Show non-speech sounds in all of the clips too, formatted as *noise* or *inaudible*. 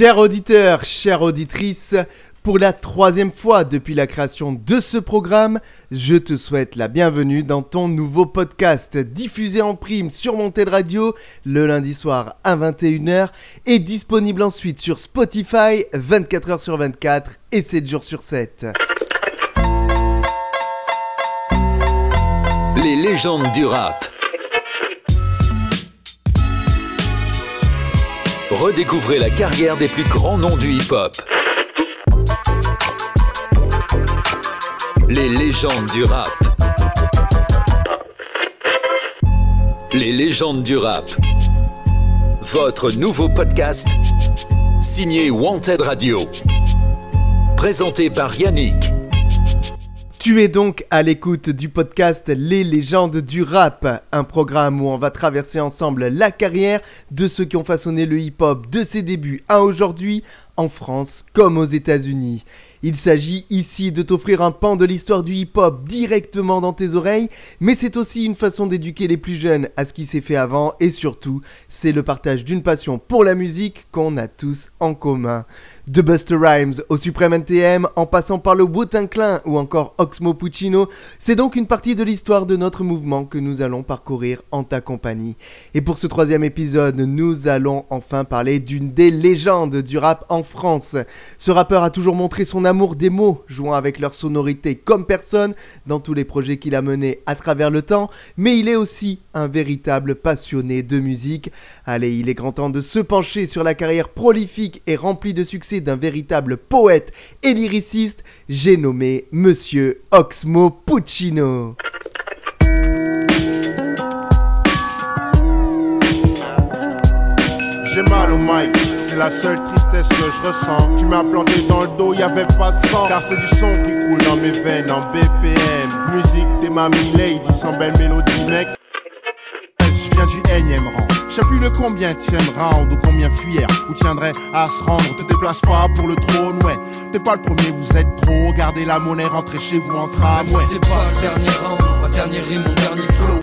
Chers auditeurs, chères auditrices, pour la troisième fois depuis la création de ce programme, je te souhaite la bienvenue dans ton nouveau podcast diffusé en prime sur mon de radio le lundi soir à 21h et disponible ensuite sur Spotify 24h sur 24 et 7 jours sur 7. Les légendes du rap. Redécouvrez la carrière des plus grands noms du hip-hop. Les légendes du rap. Les légendes du rap. Votre nouveau podcast signé Wanted Radio. Présenté par Yannick. Tu es donc à l'écoute du podcast Les légendes du rap, un programme où on va traverser ensemble la carrière de ceux qui ont façonné le hip-hop de ses débuts à aujourd'hui, en France comme aux États-Unis. Il s'agit ici de t'offrir un pan de l'histoire du hip-hop directement dans tes oreilles, mais c'est aussi une façon d'éduquer les plus jeunes à ce qui s'est fait avant et surtout, c'est le partage d'une passion pour la musique qu'on a tous en commun. De Buster Rhymes au Supreme NTM, en passant par le wu Clan ou encore Oxmo Puccino, c'est donc une partie de l'histoire de notre mouvement que nous allons parcourir en ta compagnie. Et pour ce troisième épisode, nous allons enfin parler d'une des légendes du rap en France. Ce rappeur a toujours montré son amour des mots, jouant avec leur sonorité comme personne dans tous les projets qu'il a menés à travers le temps, mais il est aussi un véritable passionné de musique. Allez, il est grand temps de se pencher sur la carrière prolifique et remplie de succès d'un véritable poète et lyriciste, j'ai nommé Monsieur Oxmo Puccino. J'ai mal au mic, c'est la seule tristesse que je ressens. Tu m'as planté dans le dos, y avait pas de sang. Car c'est du son qui coule dans mes veines en BPM. Musique des mamies lady sans belle mélodie, mec. Du énième rang. Je sais plus le combien round ou combien fuir Ou tiendrait à se rendre, te déplace pas pour le trône, ouais. T'es pas le premier, vous êtes trop. Gardez la monnaie, rentrez chez vous en tram, ouais. C'est pas le dernier round, ma dernière rime, mon dernier flow.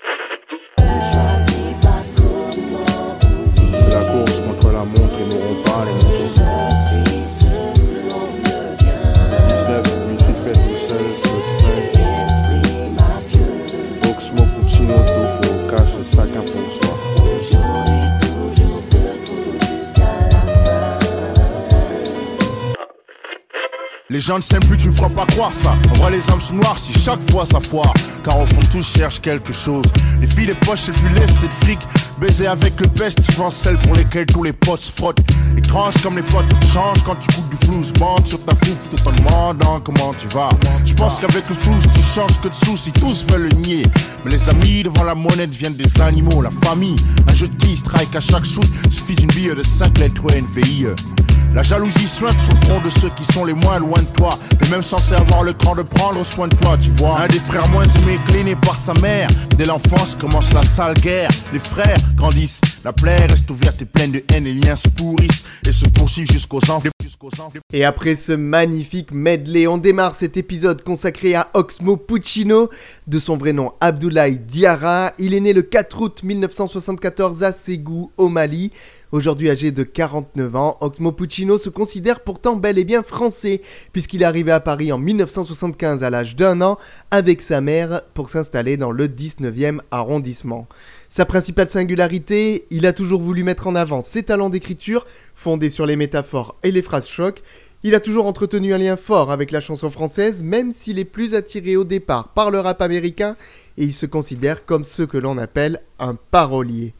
Gens ne s'aiment plus, tu me feras pas croire ça. En vrai, les âmes sont noires si chaque fois ça foire. Car au fond, tous cherchent quelque chose. Les filles, les poches, c'est plus lest et de fric. Baiser avec le best, souvent celles pour lesquelles tous les potes se frottent. Étrange comme les potes changent quand tu coupes du flou. Bande sur ta fouf tout en demandant comment tu vas. Je pense qu'avec le flou, tu changes que de soucis. Tous veulent le nier. Mais les amis devant la monnaie deviennent des animaux. La famille, un jeu de qui strike à chaque shoot. Suffit d'une bille de 5 lettres ou NVIE. La jalousie sur le front de ceux qui sont les moins loin de toi. Mais même censé avoir le cran de prendre soin de toi, tu vois. Un des frères moins aimés, cléné par sa mère. Dès l'enfance commence la sale guerre. Les frères grandissent, la plaie reste ouverte et pleine de haine. Les liens se pourrissent et se poursuivent jusqu'aux enfants. Et après ce magnifique medley, on démarre cet épisode consacré à Oxmo Puccino, de son vrai nom Abdoulaye Diarra. Il est né le 4 août 1974 à Ségou, au Mali. Aujourd'hui âgé de 49 ans, Oxmo Puccino se considère pourtant bel et bien français, puisqu'il est arrivé à Paris en 1975 à l'âge d'un an avec sa mère pour s'installer dans le 19e arrondissement. Sa principale singularité, il a toujours voulu mettre en avant ses talents d'écriture, fondés sur les métaphores et les phrases chocs. Il a toujours entretenu un lien fort avec la chanson française, même s'il est plus attiré au départ par le rap américain, et il se considère comme ce que l'on appelle un parolier.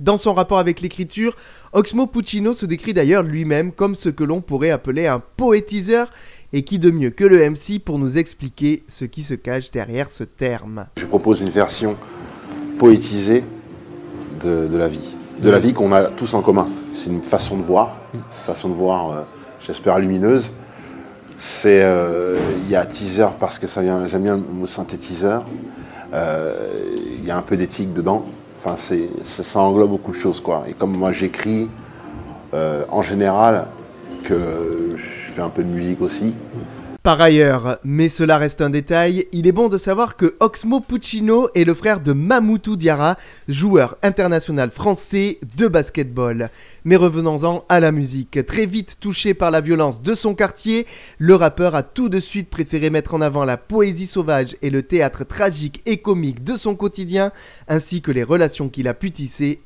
Dans son rapport avec l'écriture, Oxmo Puccino se décrit d'ailleurs lui-même comme ce que l'on pourrait appeler un poétiseur, et qui de mieux que le MC pour nous expliquer ce qui se cache derrière ce terme. Je propose une version poétisée de, la vie. De la vie qu'on a tous en commun. C'est une façon de voir, une façon de voir, euh, j'espère, lumineuse. C'est, euh, il y a teaser parce que ça vient, j'aime bien le mot synthétiseur. Euh, Il y a un peu d'éthique dedans. Enfin, c'est, ça, englobe beaucoup de choses, quoi. Et comme moi j'écris, euh, en général, que je fais un peu de musique aussi, Par ailleurs, mais cela reste un détail, il est bon de savoir que Oxmo Puccino est le frère de Mamoutou Diarra, joueur international français de basketball. Mais revenons-en à la musique. Très vite touché par la violence de son quartier, le rappeur a tout de suite préféré mettre en avant la poésie sauvage et le théâtre tragique et comique de son quotidien, ainsi que les relations qu'il a pu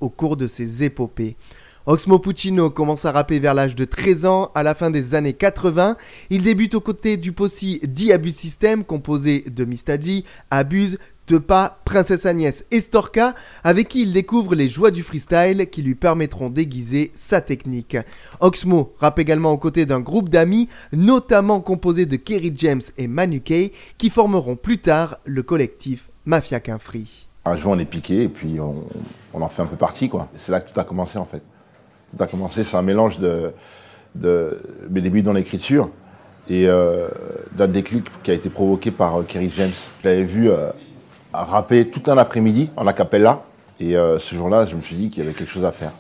au cours de ses épopées. Oxmo Puccino commence à rapper vers l'âge de 13 ans, à la fin des années 80. Il débute aux côtés du possi D Abuse System, composé de Mistadji, Abuse, Tepa, Princesse Agnès et Storka, avec qui il découvre les joies du freestyle qui lui permettront d'aiguiser sa technique. Oxmo rappe également aux côtés d'un groupe d'amis, notamment composé de Kerry James et Manu Kay, qui formeront plus tard le collectif Mafia Qu'un Free. Un jour, on est piqué et puis on, en fait un peu partie. C'est là que tout a commencé, en fait. Tout a commencé, c'est un mélange de, mes débuts dans l'écriture et euh, d'un déclic qui a été provoqué par euh, Kerry James. Je l'avais vu euh, rapper tout un après-midi en acapella et ce jour-là, je me suis dit qu'il y avait quelque chose à faire.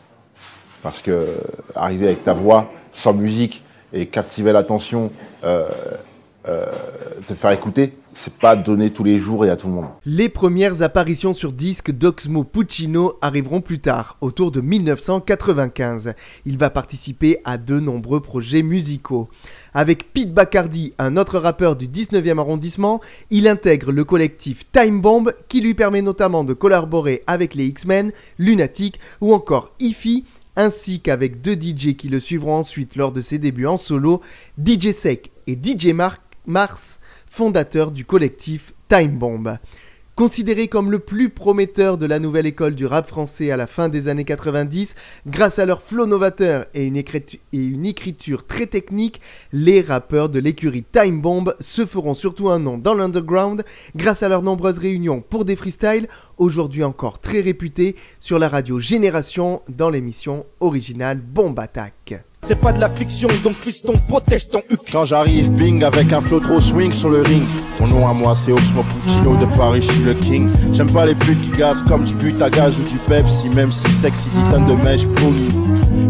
Parce que arriver avec ta voix sans musique et captiver l'attention, euh, te faire écouter, c'est pas donné tous les jours et à tout le monde. Les premières apparitions sur disque d'Oxmo Puccino arriveront plus tard, autour de 1995. Il va participer à de nombreux projets musicaux. Avec Pete Bacardi, un autre rappeur du 19e arrondissement, il intègre le collectif Time Bomb qui lui permet notamment de collaborer avec les X-Men, Lunatic ou encore Ify, ainsi qu'avec deux DJ qui le suivront ensuite lors de ses débuts en solo, DJ Sec et DJ Mar- Mars, fondateurs du collectif Time Bomb. Considéré comme le plus prometteur de la nouvelle école du rap français à la fin des années 90, grâce à leur flow novateur et une, écritu- et une écriture très technique, les rappeurs de l'écurie Time Bomb se feront surtout un nom dans l'underground grâce à leurs nombreuses réunions pour des freestyles, aujourd'hui encore très réputés sur la radio Génération dans l'émission originale Bomb Attack. C'est pas de la fiction, donc fiston, protège ton huc. Quand j'arrive, bing, avec un flow trop swing sur le ring. Mon nom à moi, c'est Oxmo Puccino de Paris, je suis le king. J'aime pas les putes qui gazent comme du but à gaz ou du Pepsi, même si sexy dit tonne de mèche polie.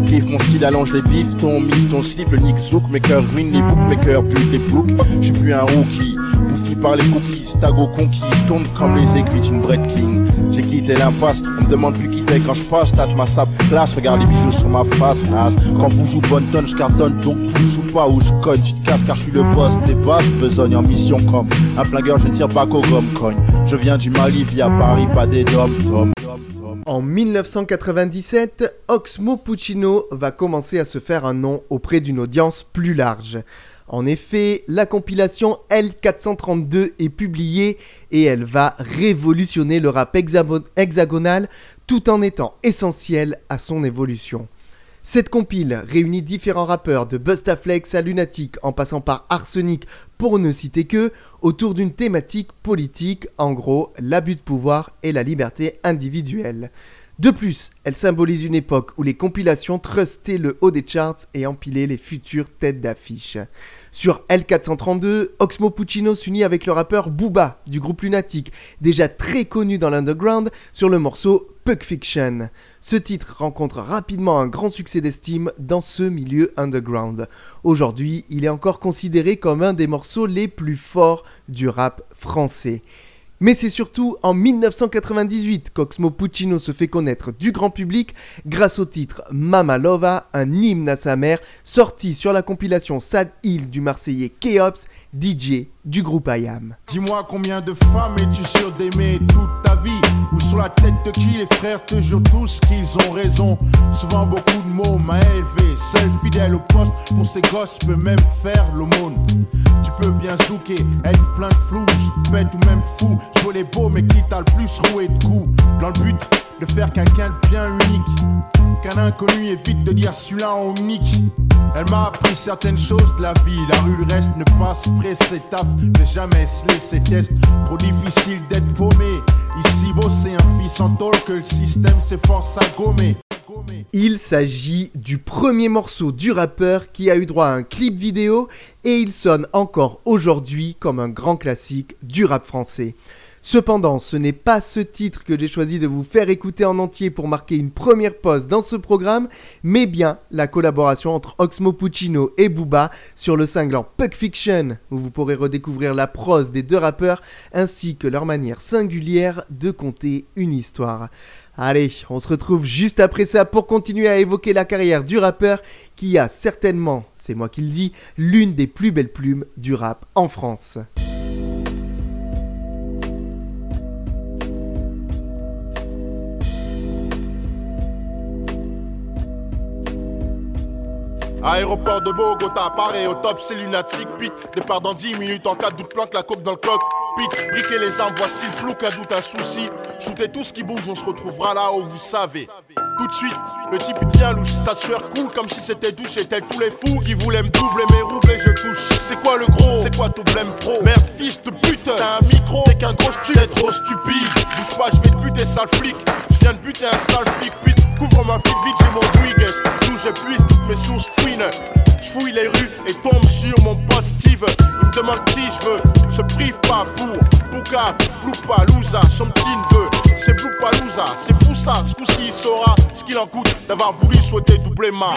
Kiffe mon style, allonge les bifs, ton mix, ton slip, le nick zouk, mes cœurs ruinent les boucs, mes cœurs butent les boucs. Je suis plus un rookie, bouffi par les cookies, tago conquis, tourne comme les aiguilles d'une Breitling. J'ai quitté l'impasse, on me demande plus qui t'es quand je passe, tâte ma sable classe, regarde les bijoux sur ma face, nage. Quand vous jouez bonne tonne, je cartonne, donc tu joues pas ou je cogne, tu te casses car je suis le boss des basses, besogne en mission comme un flingueur, je ne tire pas qu'au gomme cogne. Je viens du Mali via Paris, pas des dom tom. En 1997, Oxmo Puccino va commencer à se faire un nom auprès d'une audience plus large. En effet, la compilation L432 est publiée et elle va révolutionner le rap hexagonal tout en étant essentielle à son évolution. Cette compile réunit différents rappeurs de Bustaflex à Lunatic en passant par Arsenic pour ne citer que autour d'une thématique politique, en gros l'abus de pouvoir et la liberté individuelle. De plus, elle symbolise une époque où les compilations trustaient le haut des charts et empilaient les futures têtes d'affiche. Sur L432, Oxmo Puccino s'unit avec le rappeur Booba du groupe Lunatic, déjà très connu dans l'underground, sur le morceau Puck Fiction. Ce titre rencontre rapidement un grand succès d'estime dans ce milieu underground. Aujourd'hui, il est encore considéré comme un des morceaux les plus forts du rap français. Mais c'est surtout en 1998 qu'Oxmo Puccino se fait connaître du grand public grâce au titre Mama Lova, un hymne à sa mère, sorti sur la compilation Sad Hill du Marseillais Keops, DJ du groupe IAM. Dis-moi combien de femmes es-tu sûr d'aimer toute ta vie? Ou sur la tête de qui les frères te jurent tous qu'ils ont raison? Souvent beaucoup de mots m'a élevé Seul fidèle au poste pour ces gosses peut même faire l'aumône. Tu peux bien zouker, être plein de flou Bête ou même fou, jouer les beaux mais qui t'a le plus roué de coups? Dans le but de faire quelqu'un de bien unique. Qu'un inconnu évite de dire celui-là on nique. Elle m'a appris certaines choses de la vie. La rue reste, ne pas se presser taf, ne jamais se laisser test. Trop difficile d'être paumé. Ici, bosser un fils en tôle que le système s'efforce à. Gommer. Il s'agit du premier morceau du rappeur qui a eu droit à un clip vidéo et il sonne encore aujourd'hui comme un grand classique du rap français. Cependant, ce n'est pas ce titre que j'ai choisi de vous faire écouter en entier pour marquer une première pause dans ce programme, mais bien la collaboration entre Oxmo Puccino et Booba sur le cinglant Puck Fiction, où vous pourrez redécouvrir la prose des deux rappeurs ainsi que leur manière singulière de conter une histoire. Allez, on se retrouve juste après ça pour continuer à évoquer la carrière du rappeur qui a certainement, c'est moi qui le dis, l'une des plus belles plumes du rap en France. Aéroport de Bogota, pareil au top, c'est lunatique. Pique, départ dans 10 minutes en cas de doute, planque la coque dans le coq. Pique, briquez les armes, voici le plouc, doute, un souci. Shootez tout ce qui bouge, on se retrouvera là où vous savez. Tout de suite, le type il devient louche, sa sueur coule comme si c'était douché, tel tous les fous qui voulaient me doubler mes roubles et je touche. C'est quoi le gros? C'est quoi ton blême pro? Merde, fils de pute, t'as un micro, t'es qu'un gros stu, t'es trop stupide. Bouge pas, je vais te buter, sale flic. Je viens de buter un sale flic, pute. Couvre ma fille vite, j'ai mon Brigues. D'où j'épuise toutes mes sources fouines. Je fouille les rues et tombe sur mon pote Steve. Il me demande qui je veux. Se prive pas pour Bouka, Louza, son petit neveu. C'est Louza, c'est fou ça. Ce coup-ci, il saura ce qu'il en coûte d'avoir voulu souhaiter doubler ma.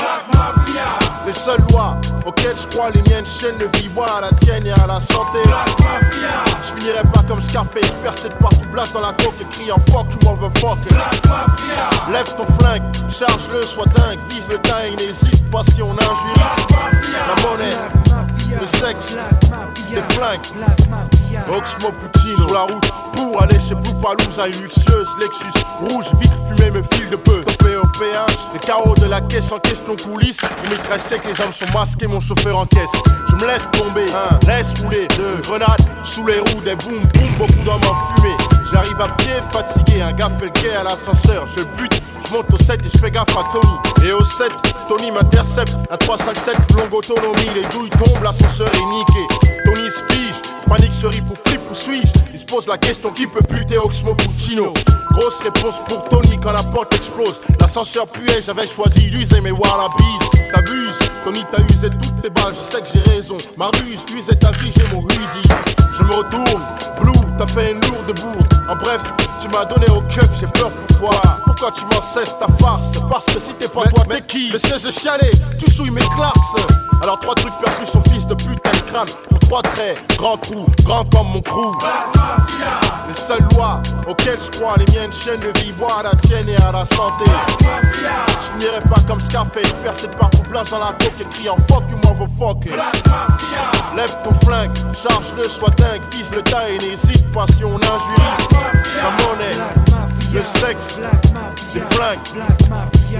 Les seules lois auxquelles je crois, les miennes chaînes de vie. Voilà la tienne et à la santé. Je finirai pas comme Scarface, percé de partout, blast dans la coque et crie en fuck, you motherfuck. Lève ton flingue, charge-le, sois dingue, vise le teint, n'hésite pas si on injure. La monnaie, le sexe, les flingues. Oxmo Puccino sur la route pour aller chez Blue Palouza, une luxueuse Lexus rouge, vitre fumée me file de peu. Topé au péage, les carreaux de la caisse en question coulisse. On maîtresse sec, les hommes sont masqués, mon chauffeur en caisse. Je me laisse tomber, un, laisse rouler, deux, grenades sous les roues, des boum boum, beaucoup d'hommes en fumée. J'arrive à pied, fatigué, un gars fait le quai à l'ascenseur, je bute. Je monte au 7 et je fais gaffe à Tony. Et au 7, Tony m'intercepte. Un 357, longue autonomie. Les douilles tombent, l'ascenseur est niqué. Tony se fige, panique se rit pour flip ou suis-je? Il se pose la question qui peut buter Oxmo Puccino? Grosse réponse pour Tony quand la porte explose. L'ascenseur puait, j'avais choisi voir la bise. T'abuses, Tony t'as usé toutes tes balles, je sais que j'ai raison. Ma ruse, usé ta vie, j'ai mon rusi. Je me retourne, Blue, t'as fait une lourde bourde. En bref, tu m'as donné au keuf, j'ai peur pour toi. Pourquoi tu m'encestes ta farce? Parce que si t'es pas toi, t'es qui? Le siège de chalet, tu souilles mes clarks. Alors trois trucs perçus, son fils de pute, un crâne. Pour trois traits, grand trou, grand comme mon crew. Les seules lois auxquelles je crois, les miennes chaînes de vie, moi à la tienne et à la santé. Je n'irai pas comme Scarface, percé par partout blanche dans la coque, écrit en fuck, you m'en veux fuck. Lève ton flingue, charge-le, soit 5 fils le taille, n'hésite pas si on injurie la monnaie, le sexe, les flingues,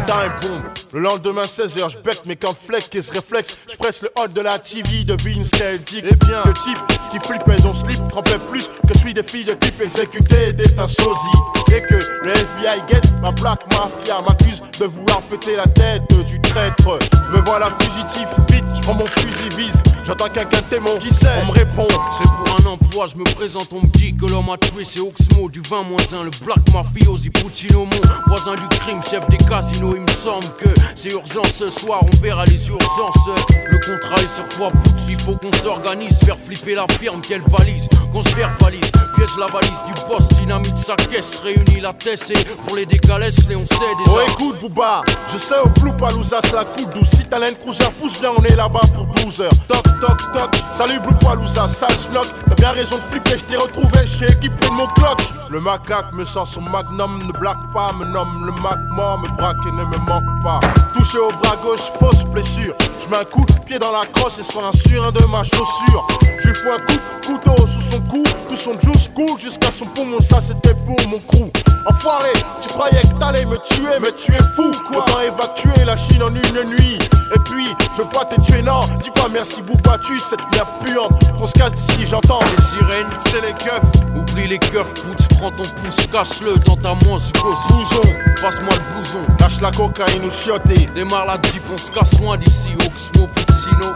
time. Le lendemain 16h, je mais qu'un fleck et ce réflexe, je presse le hot de la TV, devine ce qu'elle dit. Et eh bien, le type qui flippait son slip trempait plus que celui des filles de type exécuté était un sosie. Et que le FBI get ma black mafia, m'accuse de vouloir péter la tête du traître. Me voilà fugitif, vite, je mon fusil vise. J'entends quelqu'un témoin qui sait, on me répond. C'est pour un emploi, je me présente, on me dit que l'homme a tué, c'est Oxmo du 20 1, le Black Mafiosi mon voisin du crime, chef des casinos. Il me semble que c'est urgent ce soir, on verra les urgences. Le contrat est sur toi, il faut qu'on s'organise, faire flipper la firme, qu'elle balise, qu'on se verbalise, piège la valise du boss, dynamite sa caisse, réunit la tête et pour les décalesses, les on sait déjà. Oh écoute Booba, je sais au flou Palouza la coupe douce. Si t'as cruiser, pousse bien, on est là-bas pour 12 heures. Toc toc toc, salut Blue Palouza, sale schnock. T'as bien raison de flipper, je t'ai retrouvé chez équipe mon clock. Le macaque me sort son magnum, ne blague pas, me nomme le mac mort, me braque et ne me manque pas. Touché au bras gauche, fausse blessure. Je mets un coup de pied dans la crosse et sur un de ma chaussure. Je lui fous un coup de couteau sous son cou, tout son juice jusqu'à son poumon, ça c'était pour mon crew. Enfoiré, tu croyais que t'allais me tuer, mais tu es fou quoi. Autant évacuer la Chine en une nuit. Et puis, je veux pas te tuer, non. Dis pas merci tu cette merde puante. Qu'on se casse d'ici, j'entends. Les sirènes, C'est les keufs. oublie les keufs, foot, prends ton pouce, cache-le dans ta manche gauche. Blouson, Passe-moi le blouson. lâche la cocaïne ou chioté. Démarre la jeep, on se casse loin d'ici. Oxmo. Puccino.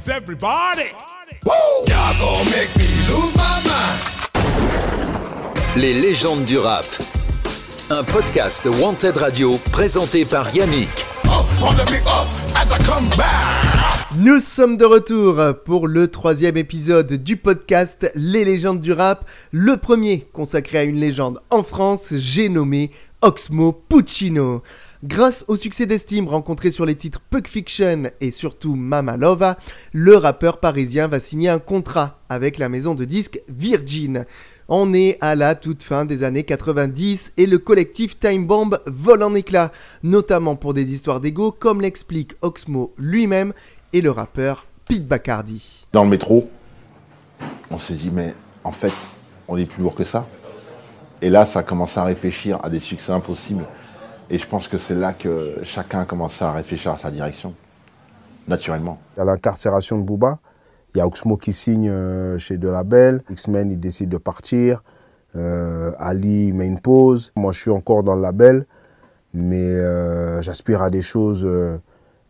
Hands, everybody. Y'all gon' make me lose my mind. Les légendes du rap. Un podcast Wanted Radio présenté par Yannick. Up on the big up as I come back. Nous sommes de retour pour le troisième épisode du podcast Les légendes du rap, le premier consacré à une légende en France, j'ai nommé Oxmo Puccino. Grâce au succès d'estime rencontré sur les titres Pug Fiction et surtout Mama Lova, le rappeur parisien va signer un contrat avec la maison de disques Virgin. On est à la toute fin des années 90 et le collectif Time Bomb vole en éclats, notamment pour des histoires d'ego comme l'explique Oxmo lui-même et le rappeur Pete Bacardi. Dans le métro, on s'est dit, mais en fait, on est plus lourd que ça. Et là, ça a commencé à réfléchir à des succès impossibles. Et je pense que c'est là que chacun a commencé à réfléchir à sa direction, naturellement. Il y a l'incarcération de Booba. Il y a Oxmo qui signe euh, chez De Label. X-Men, il décide de partir. Euh, Ali met une pause. Moi, je suis encore dans le label. Mais euh, j'aspire à des choses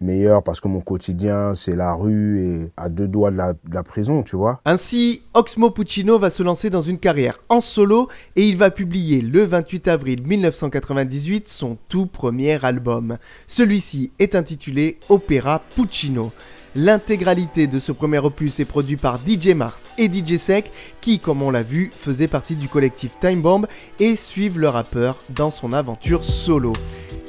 meilleures parce que mon quotidien, c'est la rue et à deux doigts de la, de la prison, tu vois. Ainsi, Oxmo Puccino va se lancer dans une carrière en solo et il va publier le 28 avril 1998 son tout premier album. Celui-ci est intitulé Opéra Puccino. L'intégralité de ce premier opus est produit par DJ Mars et DJ Sec qui, comme on l'a vu, faisaient partie du collectif Time Bomb et suivent le rappeur dans son aventure solo.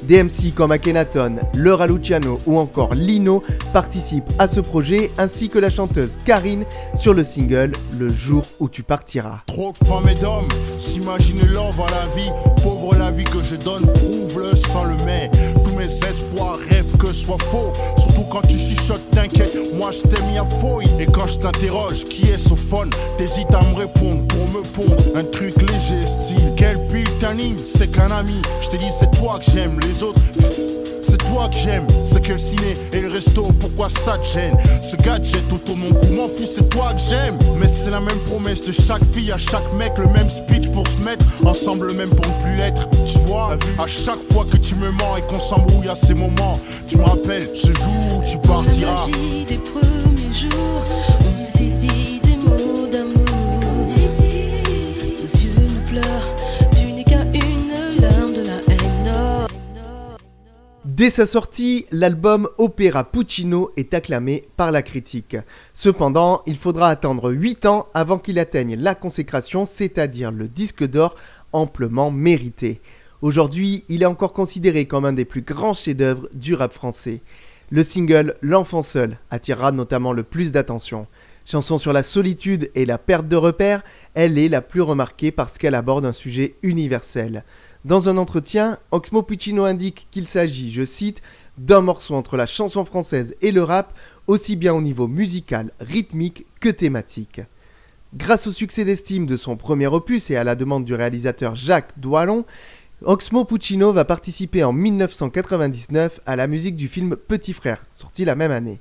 DMC comme Akhenaton, Laura Luciano ou encore Lino participent à ce projet ainsi que la chanteuse Karine sur le single Le jour où tu partiras. Trop de femmes et d'hommes s'imaginent l'envers à la vie. Pauvre la vie que je donne, prouve-le sans le mais. Tous mes espoirs rêvent que ce soit faux. Surtout quand tu chuchotes, t'inquiète, moi je t'ai mis à fouille. Et quand je t'interroge, qui est Sophone T'hésites à me répondre pour me pondre un truc léger, style. Quel c'est qu'un ami. Je t'ai dit, c'est toi que j'aime, les autres. C'est toi que j'aime, c'est que le ciné et le resto, pourquoi ça te gêne? Ce gadget autour mon cou, m'en fous, c'est toi que j'aime Mais c'est la même promesse de chaque fille à chaque mec Le même speech pour se mettre ensemble, le même pour ne plus l'être Tu vois, à chaque fois que tu me mens et qu'on s'embrouille à ces moments Tu me rappelles ce jour où tu Dans la partiras magie des premiers jours, on s'était Dès sa sortie, l'album Opéra Puccino est acclamé par la critique. Cependant, il faudra attendre 8 ans avant qu'il atteigne la consécration, c'est-à-dire le disque d'or amplement mérité. Aujourd'hui, il est encore considéré comme un des plus grands chefs-d'œuvre du rap français. Le single L'enfant seul attirera notamment le plus d'attention. Chanson sur la solitude et la perte de repères, elle est la plus remarquée parce qu'elle aborde un sujet universel. Dans un entretien, Oxmo Puccino indique qu'il s'agit, je cite, d'un morceau entre la chanson française et le rap, aussi bien au niveau musical, rythmique que thématique. Grâce au succès d'estime de son premier opus et à la demande du réalisateur Jacques Doillon, Oxmo Puccino va participer en 1999 à la musique du film Petit Frère, sorti la même année.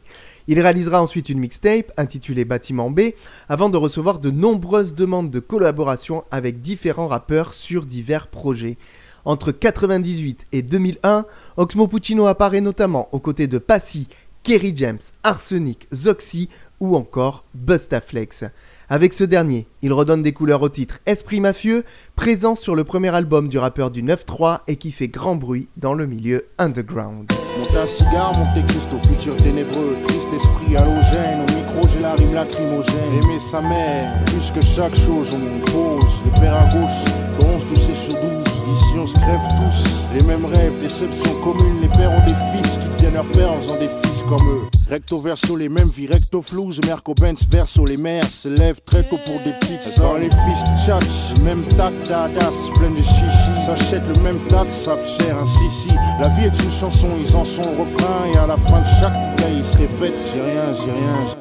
Il réalisera ensuite une mixtape intitulée Bâtiment B avant de recevoir de nombreuses demandes de collaboration avec différents rappeurs sur divers projets. Entre 1998 et 2001, Oxmo Puccino apparaît notamment aux côtés de Passy, Kerry James, Arsenic, Zoxy ou encore Bustaflex. Avec ce dernier, il redonne des couleurs au titre Esprit mafieux, présent sur le premier album du rappeur du 9-3 et qui fait grand bruit dans le milieu underground. Monte un cigare, Monte Cristo, futur ténébreux, triste esprit halogène. Au micro, j'ai la rime lacrymogène. Aimer sa mère, plus que chaque chose, on pose. Le père à gauche, 11 toussé sur 12. Ici, on se crève tous. Les mêmes rêves, déceptions communes. Les pères ont des fils qui deviennent leurs pères en faisant des fils comme eux. Recto verso, les mêmes vies, recto flou. Merco Benz verso, les mères se lèvent très tôt pour des petites sœurs. les fils tchatch, même tac, dadas, plein de chichi. S'achètent le même tas de sap cher, ainsi si. La vie est une chanson, ils en sont au refrain. Et à la fin de chaque couplet, ils se répètent J'ai rien, j'ai rien, j'ai rien.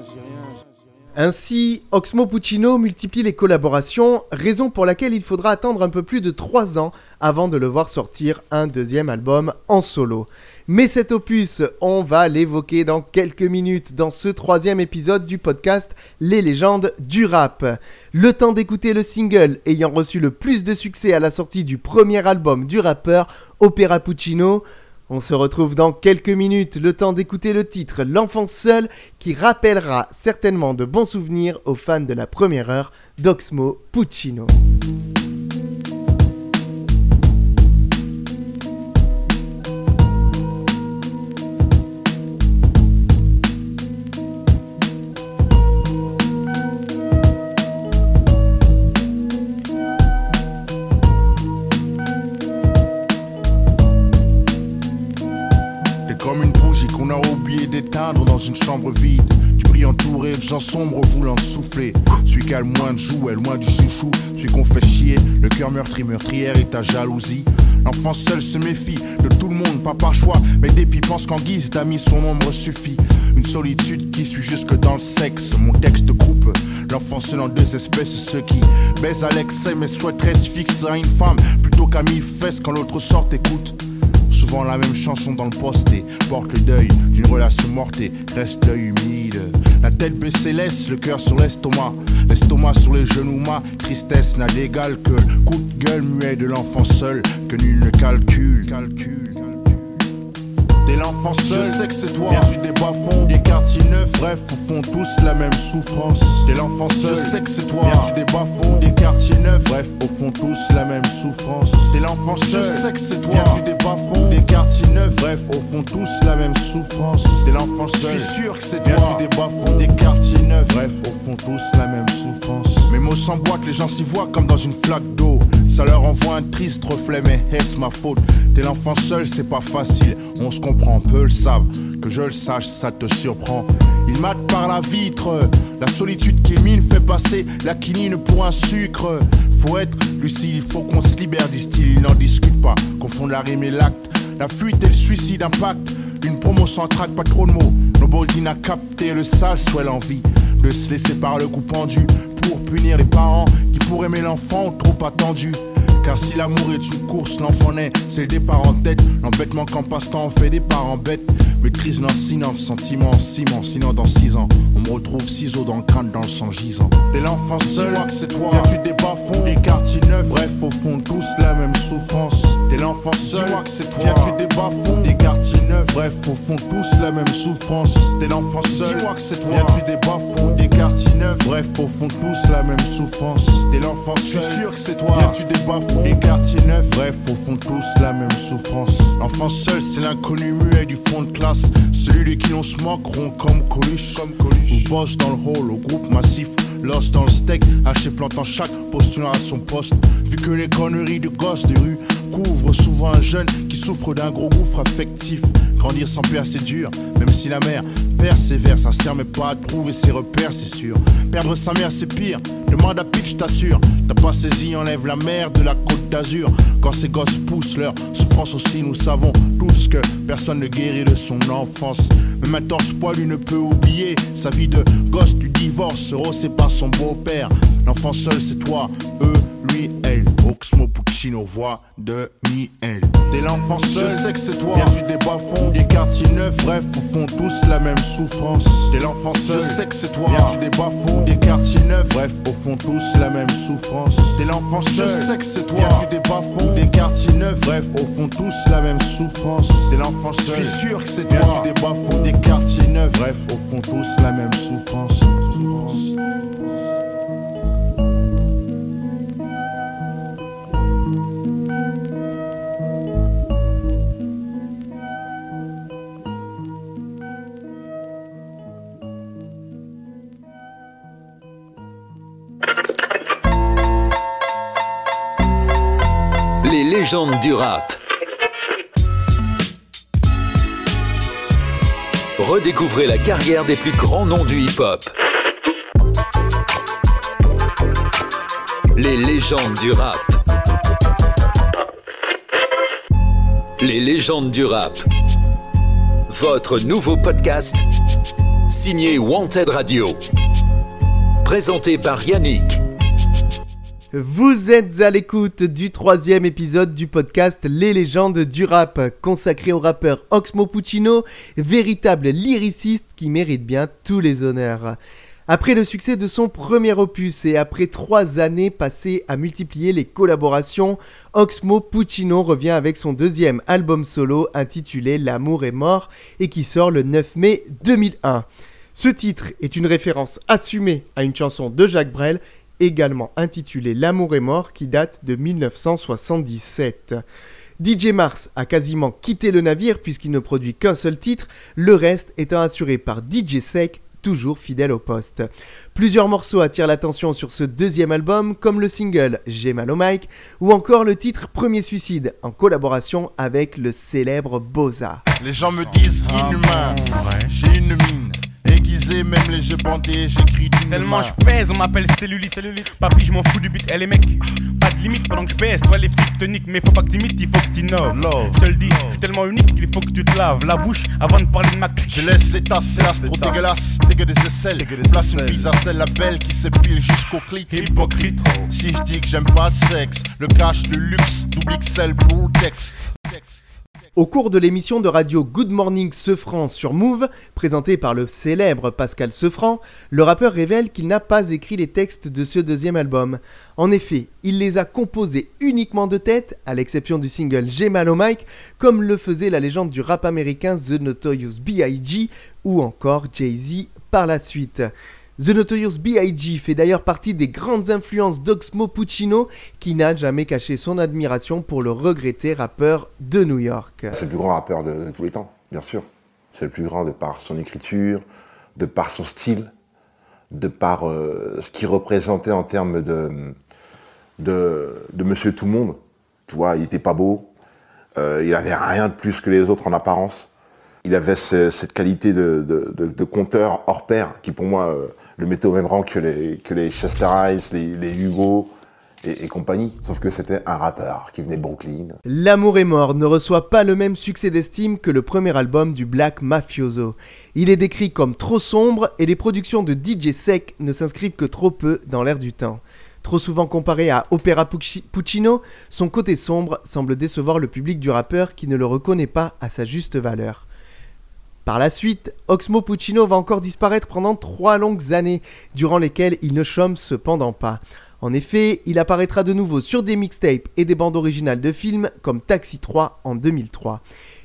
Ainsi, Oxmo Puccino multiplie les collaborations, raison pour laquelle il faudra attendre un peu plus de 3 ans avant de le voir sortir un deuxième album en solo. Mais cet opus, on va l'évoquer dans quelques minutes dans ce troisième épisode du podcast Les légendes du rap. Le temps d'écouter le single ayant reçu le plus de succès à la sortie du premier album du rappeur, Opera Puccino, On se retrouve dans quelques minutes, le temps d'écouter le titre L'enfant seul qui rappellera certainement de bons souvenirs aux fans de la première heure d'Oxmo Puccino. Celui qui a le moins de jouets, loin du chouchou. Celui qu'on fait chier, le cœur meurtri, meurtrière et ta jalousie. L'enfant seul se méfie de tout le monde, pas par choix, mais dépit pense qu'en guise d'amis son ombre suffit. Une solitude qui suit jusque dans le sexe. Mon texte coupe l'enfant seul en deux espèces, ceux qui baisent à l'excès mais souhaiteraient se fixer à une femme plutôt qu'à mille fesses quand l'autre sort écoute. Souvent la même chanson dans le poste et porte le deuil d'une relation morte et reste humide. La tête baissée laisse le cœur sur l'estomac, l'estomac sur les genoux, ma tristesse n'a d'égal que le coup de gueule muet de l'enfant seul que nul ne calcule. calcule. T'es l'enfant seul, je sais que c'est toi. Viens du des bas-fonds, des quartiers neufs, bref, au fond tous la même souffrance. T'es l'enfant seul, je sais que c'est toi. Viens du des bas-fonds, des quartiers neufs, bref, au fond tous la même souffrance. T'es l'enfant seul, je sais que c'est toi. Viens du des bas-fonds, des quartiers neufs, bref, au fond tous la même souffrance. T'es l'enfant seul, je suis sûr que c'est toi. Viens du des bas-fonds, des quartiers neufs, bref, au fond tous la même souffrance. Mes mots s'emboîtent, les gens s'y voient comme dans une flaque d'eau. Ça leur envoie un triste reflet, mais est-ce ma faute? T'es l'enfant seul, c'est pas facile. On se comprend, peu le savent. Que je le sache, ça te surprend. Il mate par la vitre. La solitude qui mine fait passer la quinine pour un sucre. Faut être lucide, faut qu'on se libère, disent-ils. Ils n'en discutent pas. Confondent la rime et l'acte. La fuite et le suicide impact. Une promo sans trac, pas trop de mots. Nobody n'a capté le sale, soit l'envie de se laisser par le coup pendu pour punir les parents qui pour aimer l'enfant trop attendu. Car si l'amour est une course, l'enfant naît, c'est le départ en tête. L'embêtement qu'en passe-temps on fait des parents bêtes. Maîtrise lancinant, sentiment en ciment, sinon dans six ans, on me retrouve ciseaux dans le crâne, dans le sang gisant. T'es l'enfant seul, que c'est toi, viens tu des bas-fonds, des quartiers neufs, bref, au fond, tous la même souffrance. T'es l'enfant seul, que c'est toi, viens tu des bas-fonds, des quartiers neufs, bref, au fond, tous la même souffrance. T'es l'enfant seul, que c'est toi, viens des bas-fonds, des quartiers neufs, bref, au fond, tous la même souffrance. T'es l'enfant je suis sûr que c'est toi, viens tu bas-fonds, des quartiers neufs, bref, au fond, tous la même souffrance. L'enfant seul, c'est l'inconnu muet du fond de classe, celui de qui l'on se moque, rond comme Coluche, comme Coluche. Ou boss dans le hall, au groupe massif. Lost dans le steak, haché plantant chaque postulant à son poste. Vu que les conneries de gosses de rue couvrent souvent un jeune qui souffre d'un gros gouffre affectif. Grandir sans père, c'est dur, même si la mère persévère, sincère, mais pas à trouver ses repères, c'est sûr. Perdre sa mère, c'est pire. Demande à Pitch, t'assure. T'as pas saisi, enlève la mer de la côte d'Azur. Quand ces gosses poussent leur souffrance aussi, nous savons tous que personne ne guérit de son enfance. Même un torse poilu ne peut oublier sa vie de gosse du divorce, rosé par son beau-père. L'enfant seul, c'est toi, eux, lui, elle. Oxmo Puccino, voix de Miel. T'es l'enfant seul, je sais que c'est toi. Viens du des bas-fonds, des quartiers neufs, bref, au fond, tous la même souffrance. T'es l'enfant seul, je sais que c'est toi. Viens du des bas-fonds, des quartiers neufs, bref, au fond, tous la même souffrance. T'es l'enfant seul, je sais que c'est toi. Viens du des bas-fonds, des quartiers neufs, bref, au fond, tous la même souffrance. T'es l'enfant seul, je suis sûr que c'est toi. Viens du des bas-fonds, des quartiers neufs, bref, au fond, tous la même souffrance. Les légendes du rap. Redécouvrez la carrière des plus grands noms du hip-hop. Les légendes du rap. Les légendes du rap. Votre nouveau podcast signé Wanted Radio. Présenté par Yannick. Vous êtes à l'écoute du troisième épisode du podcast Les légendes du rap, consacré au rappeur Oxmo Puccino, véritable lyriciste qui mérite bien tous les honneurs. Après le succès de son premier opus et après trois années passées à multiplier les collaborations, Oxmo Puccino revient avec son deuxième album solo intitulé L'amour est mort et qui sort le 9 mai 2001. Ce titre est une référence assumée à une chanson de Jacques Brel, également intitulée L'amour est mort, qui date de 1977. DJ Mars a quasiment quitté le navire puisqu'il ne produit qu'un seul titre, le reste étant assuré par DJ Sec, toujours fidèle au poste. Plusieurs morceaux attirent l'attention sur ce deuxième album, comme le single J'ai mal au mic, ou encore le titre Premier Suicide, en collaboration avec le célèbre Boza. Les gens me disent inhumain, j'ai une mine. Même les yeux bandés, j'écris d'une Tellement je pèse, on m'appelle cellulite. Papy, je m'en fous du beat, elle est mec. Pas de limite pendant que je baisse, toi les flics te niquent, mais faut pas que t'imites, il faut que t'innoves. Je te le dis, je suis tellement unique qu'il faut que tu te laves la bouche avant de parler de ma clique. Je laisse les tasses, c'est trop dégueulasse, dégueu des aisselles. Place une bise à celle, la belle qui s'épile jusqu'au clit. Hypocrite. Si je dis que j'aime pas le sexe, le cash, le luxe, double XL pour le texte. Au cours de l'émission de radio Good Morning Sefran sur Move, présentée par le célèbre Pascal Sefran, le rappeur révèle qu'il n'a pas écrit les textes de ce deuxième album. En effet, il les a composés uniquement de tête, à l'exception du single J'ai mal au mic, comme le faisait la légende du rap américain The Notorious B.I.G. ou encore Jay-Z par la suite. The Notorious B.I.G. fait d'ailleurs partie des grandes influences d'Oxmo Puccino, qui n'a jamais caché son admiration pour le regretté rappeur de New York. C'est le plus grand rappeur de, tous les temps, bien sûr. C'est le plus grand de par son écriture, de par son style, de par euh, ce qu'il représentait en termes de, de, Monsieur Tout Monde. Tu vois, il était pas beau, euh, il avait rien de plus que les autres en apparence. Il avait ce- cette qualité de- de conteur hors pair qui, pour moi, euh, le mettait au même rang que les, Chester Hives, les, Hugo et, compagnie. Sauf que c'était un rappeur qui venait de Brooklyn, L'amour est mort ne reçoit pas le même succès d'estime que le premier album du Black Mafioso. Il est décrit comme trop sombre et les productions de DJ Sec ne s'inscrivent que trop peu dans l'air du temps. Trop souvent comparé à Opera Pucci- Puccino, son côté sombre semble décevoir le public du rappeur qui ne le reconnaît pas à sa juste valeur. Par la suite, Oxmo Puccino va encore disparaître pendant trois longues années, durant lesquelles il ne chôme cependant pas. En effet, il apparaîtra de nouveau sur des mixtapes et des bandes originales de films comme Taxi 3 en 2003.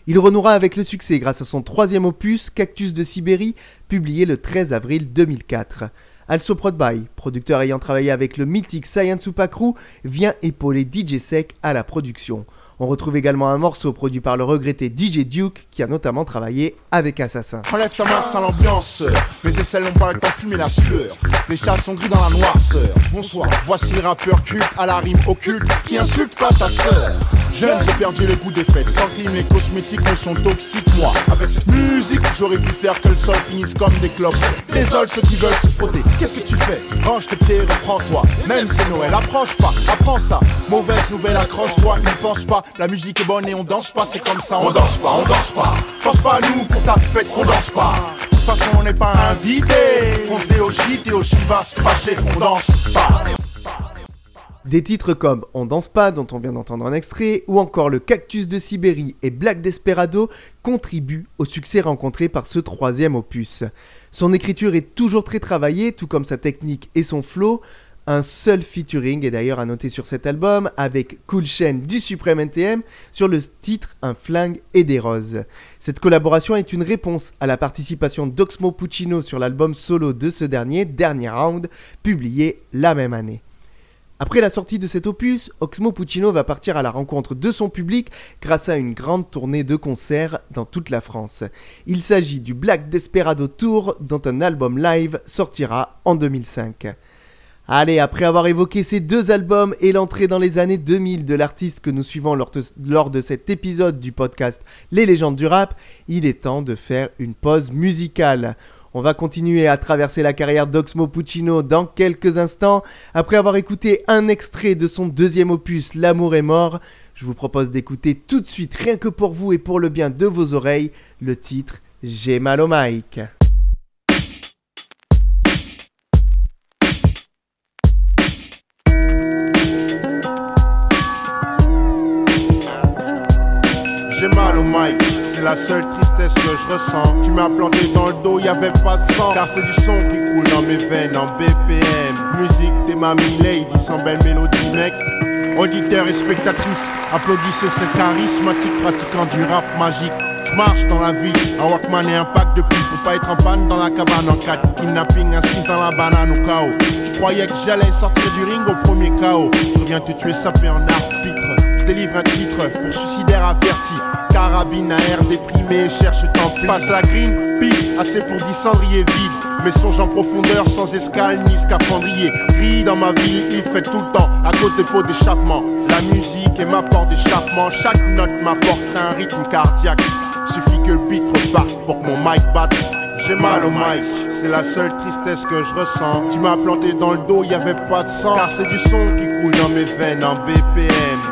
Il renouera avec le succès grâce à son troisième opus, Cactus de Sibérie, publié le 13 avril 2004. Also Prodby, producteur ayant travaillé avec le mythique Science Crew, vient épauler DJ Sec à la production. On retrouve également un morceau produit par le regretté DJ Duke, qui a notamment travaillé avec Assassin. Enlève ta main à l'ambiance. Mes aisselles n'ont pas le temps de la sueur. Les chats sont gris dans la noirceur. Bonsoir, voici le rappeur culte à la rime occulte qui insulte pas ta sœur. Jeune, j'ai perdu les coups d'effet. Sans clim, les cosmétiques me sont toxiques. Moi, avec cette musique, j'aurais pu faire que le sol finisse comme des clopes. Désolé ceux qui veulent se frotter. Qu'est-ce que tu fais? Range tes pieds, reprends-toi. Même c'est Noël, approche pas, apprends ça. Mauvaise nouvelle, accroche-toi, ne pense pas. La musique est bonne et on danse pas, c'est comme ça. On danse pas, on danse pas. Pense pas à nous pour ta fête, on danse pas. De toute façon, on n'est pas invité. Fonce des au va se fâcher, on danse pas. Des titres comme On danse pas, dont on vient d'entendre un extrait, ou encore Le Cactus de Sibérie et Black Desperado contribuent au succès rencontré par ce troisième opus. Son écriture est toujours très travaillée, tout comme sa technique et son flow. Un seul featuring est d'ailleurs à noter sur cet album avec Cool Chain du Supreme NTM sur le titre Un flingue et des roses. Cette collaboration est une réponse à la participation d'Oxmo Puccino sur l'album solo de ce dernier, Dernier Round, publié la même année. Après la sortie de cet opus, Oxmo Puccino va partir à la rencontre de son public grâce à une grande tournée de concerts dans toute la France. Il s'agit du Black Desperado Tour dont un album live sortira en 2005. Allez, après avoir évoqué ces deux albums et l'entrée dans les années 2000 de l'artiste que nous suivons lors de, lors de cet épisode du podcast Les légendes du rap, il est temps de faire une pause musicale. On va continuer à traverser la carrière d'Oxmo Puccino dans quelques instants. Après avoir écouté un extrait de son deuxième opus, L'amour est mort, je vous propose d'écouter tout de suite, rien que pour vous et pour le bien de vos oreilles, le titre J'ai mal au mic. La seule tristesse que je ressens. Tu m'as planté dans le dos, y avait pas de sang. Car c'est du son qui coule dans mes veines en BPM. Musique, t'es ma lady, sans belle mélodie, mec. Auditeurs et spectatrices, applaudissez ce charismatique pratiquant du rap magique. Je marche dans la ville, un Walkman et un pack de pile pour pas être en panne dans la cabane en 4 Kidnapping, 6 dans la banane au chaos. Je croyais que j'allais sortir du ring au premier chaos. Je reviens te tuer sapé en arbitre. Délivre un titre pour suicidaire averti. Carabine à air déprimé, cherche tant Passe la green, peace, assez pour 10 cendriers vides. Mes songes en profondeur, sans escale ni scaphandrier. Gris dans ma ville, il fait tout le temps à cause des pots d'échappement. La musique est ma porte d'échappement. Chaque note m'apporte un rythme cardiaque. Suffit que le beat reparte pour que mon mic batte. J'ai mal au mic, c'est la seule tristesse que je ressens. Tu m'as planté dans le dos, y avait pas de sang. Car c'est du son qui coule dans mes veines en BPM.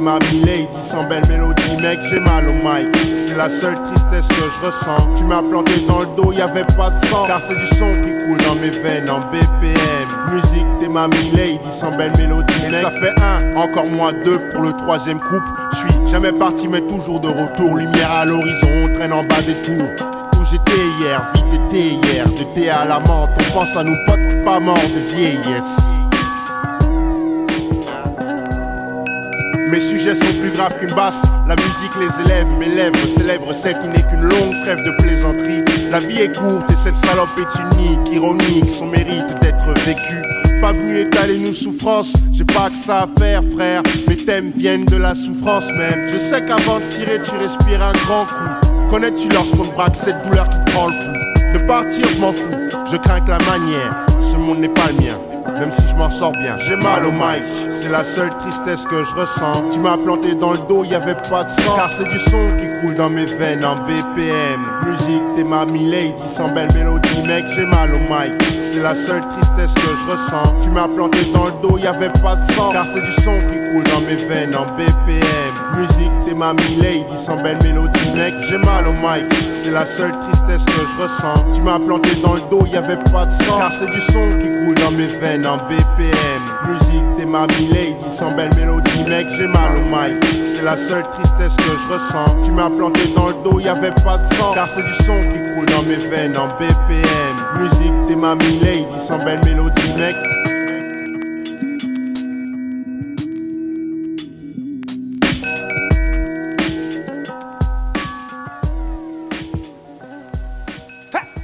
Ma lady, sans belle mélodie, mec, j'ai mal au mic. C'est la seule tristesse que je ressens. Tu m'as planté dans le dos, y avait pas de sang. Car c'est du son qui coule dans mes veines en BPM. Musique, t'es ma lady, sans belle mélodie, mec. ça fait un, encore moins deux pour le troisième couple. Je suis jamais parti, mais toujours de retour. Lumière à l'horizon, on traîne en bas des tours où j'étais hier, vite été hier, de thé à la menthe, on pense à nos potes pas morts de vieillesse. Mes sujets sont plus graves qu'une basse, la musique les élève, mes lèvres célèbrent celle qui n'est qu'une longue trêve de plaisanterie. La vie est courte et cette salope est unique, ironique, son mérite d'être vécu. Pas venu étaler nos souffrances, j'ai pas que ça à faire frère, mes thèmes viennent de la souffrance même. Je sais qu'avant de tirer tu respires un grand coup. Connais-tu lorsqu'on braque cette douleur qui te prend le pouls De partir, je m'en fous, je crains que la manière. Ce monde n'est pas le mien, même si je m'en sors bien. J'ai mal au mic, c'est la seule tristesse que je ressens. Tu m'as planté dans le dos, y avait pas de sang. Car c'est du son qui coule dans mes veines en BPM. Musique, t'es ma lady, sans belle mélodie, mec, j'ai mal au mic. C'est la seule tristesse que je ressens. Tu m'as planté dans le dos, y avait pas de sang. Car c'est du son qui coule dans mes veines en BPM. Musique, t'es ma lady, sans belle mélodie, mec, j'ai mal au mic. C'est la seule tristesse que je ressens. Tu m'as planté dans le dos, y avait pas de sang. Car c'est du son qui coule dans mes veines en BPM. Ma lady, sans belle mélodie, mec, j'ai mal au mic. C'est la seule tristesse que je ressens. Tu m'as planté dans le dos, y avait pas de sang. Car c'est du son qui coule dans mes veines en BPM. Musique, t'es ma lady, sans belle mélodie, mec.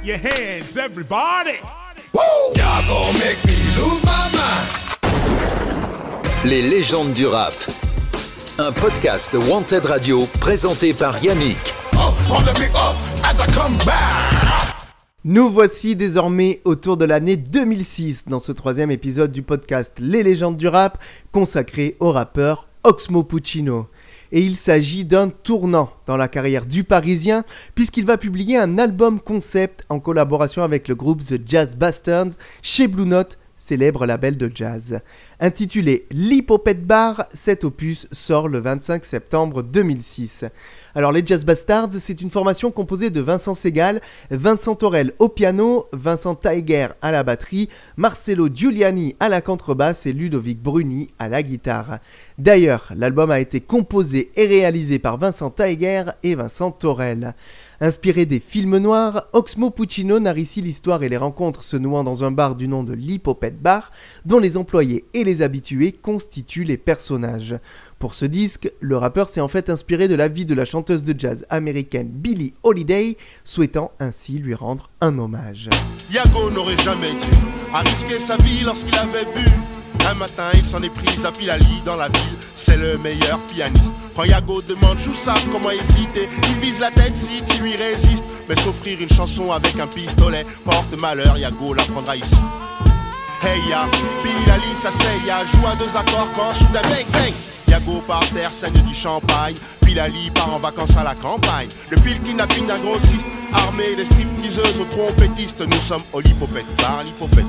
Your hands, everybody. Woo! Y'all gon' make me lose my mind. Les légendes du rap. Un podcast Wanted Radio présenté par Yannick. Nous voici désormais autour de l'année 2006 dans ce troisième épisode du podcast Les légendes du rap consacré au rappeur Oxmo Puccino. Et il s'agit d'un tournant dans la carrière du Parisien puisqu'il va publier un album concept en collaboration avec le groupe The Jazz Bastards chez Blue Note, célèbre label de jazz. Intitulé L'Hippopète Bar, cet opus sort le 25 septembre 2006. Alors les Jazz Bastards, c'est une formation composée de Vincent Segal, Vincent Torel au piano, Vincent Tiger à la batterie, Marcelo Giuliani à la contrebasse et Ludovic Bruni à la guitare. D'ailleurs, l'album a été composé et réalisé par Vincent Tiger et Vincent Torel. Inspiré des films noirs, Oxmo Puccino narre ici l'histoire et les rencontres se nouant dans un bar du nom de l'Hippopète Bar, dont les employés et les habitués constituent les personnages. Pour ce disque, le rappeur s'est en fait inspiré de la vie de la chanteuse de jazz américaine Billie Holiday, souhaitant ainsi lui rendre un hommage. Un matin, il s'en est pris à Pilali dans la ville. C'est le meilleur pianiste. Quand Yago demande Choussa comment hésiter, il vise la tête si tu lui résistes. Mais s'offrir une chanson avec un pistolet porte malheur. Yago l'apprendra ici. Hey ya, Pilali s'asseye, ya, joue à deux accords quand soudain bang bang. Yago par terre, saigne du champagne. Pilali part en vacances à la campagne. Depuis le kidnapping d'un grossiste, armé des stripteaseuses aux trompettistes, nous sommes au Lipopette, bar l'Hippopète.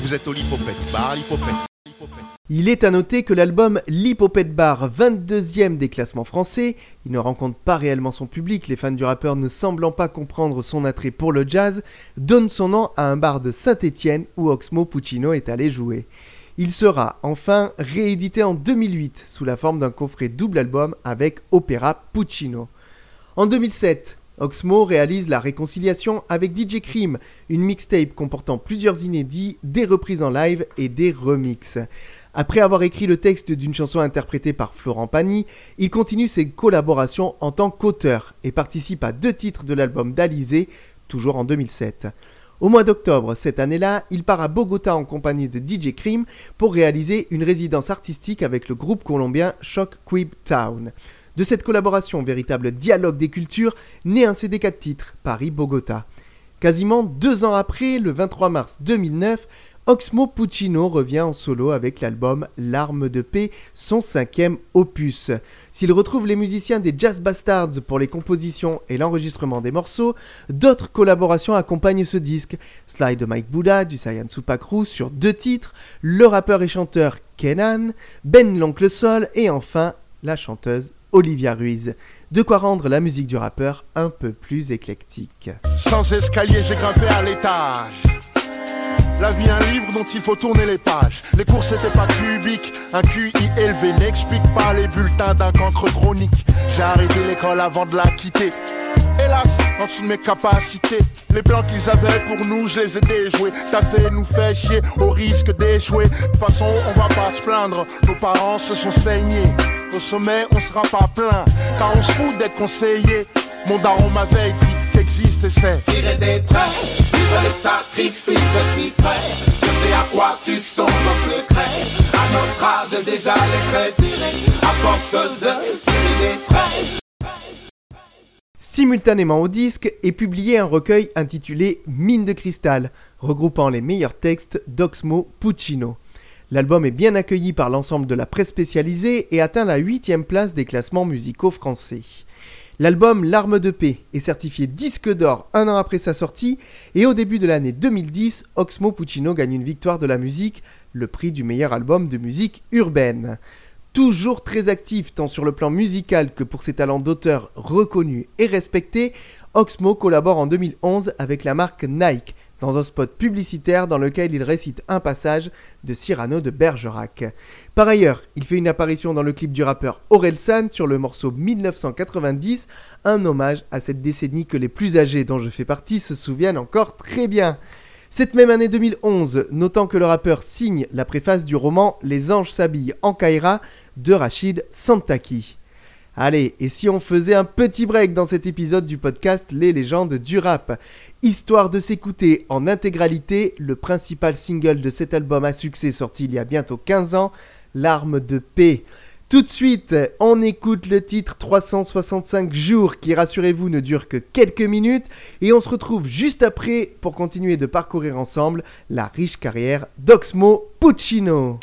Vous êtes au Lipopette, bar l'Hippopète. Il est à noter que l'album L'Hippopète Bar, 22e des classements français, il ne rencontre pas réellement son public, les fans du rappeur ne semblant pas comprendre son attrait pour le jazz, donne son nom à un bar de Saint-Étienne où Oxmo Puccino est allé jouer. Il sera enfin réédité en 2008 sous la forme d'un coffret double album avec Opéra Puccino. En 2007, Oxmo réalise la réconciliation avec DJ Cream, une mixtape comportant plusieurs inédits, des reprises en live et des remixes. Après avoir écrit le texte d'une chanson interprétée par Florent Pagny, il continue ses collaborations en tant qu'auteur et participe à deux titres de l'album d'Alizé, toujours en 2007. Au mois d'octobre cette année-là, il part à Bogota en compagnie de DJ Cream pour réaliser une résidence artistique avec le groupe colombien Shock Quib Town. De cette collaboration, véritable dialogue des cultures, naît un CD 4 titres, Paris-Bogota. Quasiment deux ans après, le 23 mars 2009, Oxmo Puccino revient en solo avec l'album L'arme de paix, son cinquième opus. S'il retrouve les musiciens des Jazz Bastards pour les compositions et l'enregistrement des morceaux, d'autres collaborations accompagnent ce disque. Slide de Mike Buddha du Saiyan Supakru sur deux titres, le rappeur et chanteur Kenan, Ben l'Oncle Sol et enfin la chanteuse Olivia Ruiz. De quoi rendre la musique du rappeur un peu plus éclectique. Sans escalier, j'ai grimpé à l'étage. La vie, un livre dont il faut tourner les pages. Les cours, c'était pas cubique. Un QI élevé n'explique pas les bulletins d'un cancre chronique. J'ai arrêté l'école avant de la quitter. Hélas, en dessous de mes capacités, les plans qu'ils avaient pour nous, je les ai déjoués. T'as fait nous fait chier au risque d'échouer. De toute façon, on va pas se plaindre. Nos parents se sont saignés. Au sommet, on sera pas plein. Car on se fout d'être conseillé. Mon daron m'avait dit qu'existe et c'est Tirer des traits, vivre les sacrifices si près. Je sais à quoi tu songes en secret. À notre âge déjà les traits. À force de tirer des traits. Simultanément au disque est publié un recueil intitulé Mine de cristal, regroupant les meilleurs textes d'Oxmo Puccino. L'album est bien accueilli par l'ensemble de la presse spécialisée et atteint la 8 place des classements musicaux français. L'album L'arme de paix est certifié disque d'or un an après sa sortie et au début de l'année 2010, Oxmo Puccino gagne une victoire de la musique, le prix du meilleur album de musique urbaine. Toujours très actif tant sur le plan musical que pour ses talents d'auteur reconnus et respectés, Oxmo collabore en 2011 avec la marque Nike dans un spot publicitaire dans lequel il récite un passage de Cyrano de Bergerac. Par ailleurs, il fait une apparition dans le clip du rappeur Orelsan sur le morceau 1990, un hommage à cette décennie que les plus âgés dont je fais partie se souviennent encore très bien. Cette même année 2011, notant que le rappeur signe la préface du roman Les anges s'habillent en Kaira de Rachid Santaki. Allez, et si on faisait un petit break dans cet épisode du podcast Les légendes du rap? Histoire de s'écouter en intégralité le principal single de cet album à succès sorti il y a bientôt 15 ans, L'arme de paix. Tout de suite, on écoute le titre 365 jours qui, rassurez-vous, ne dure que quelques minutes et on se retrouve juste après pour continuer de parcourir ensemble la riche carrière d'Oxmo Puccino.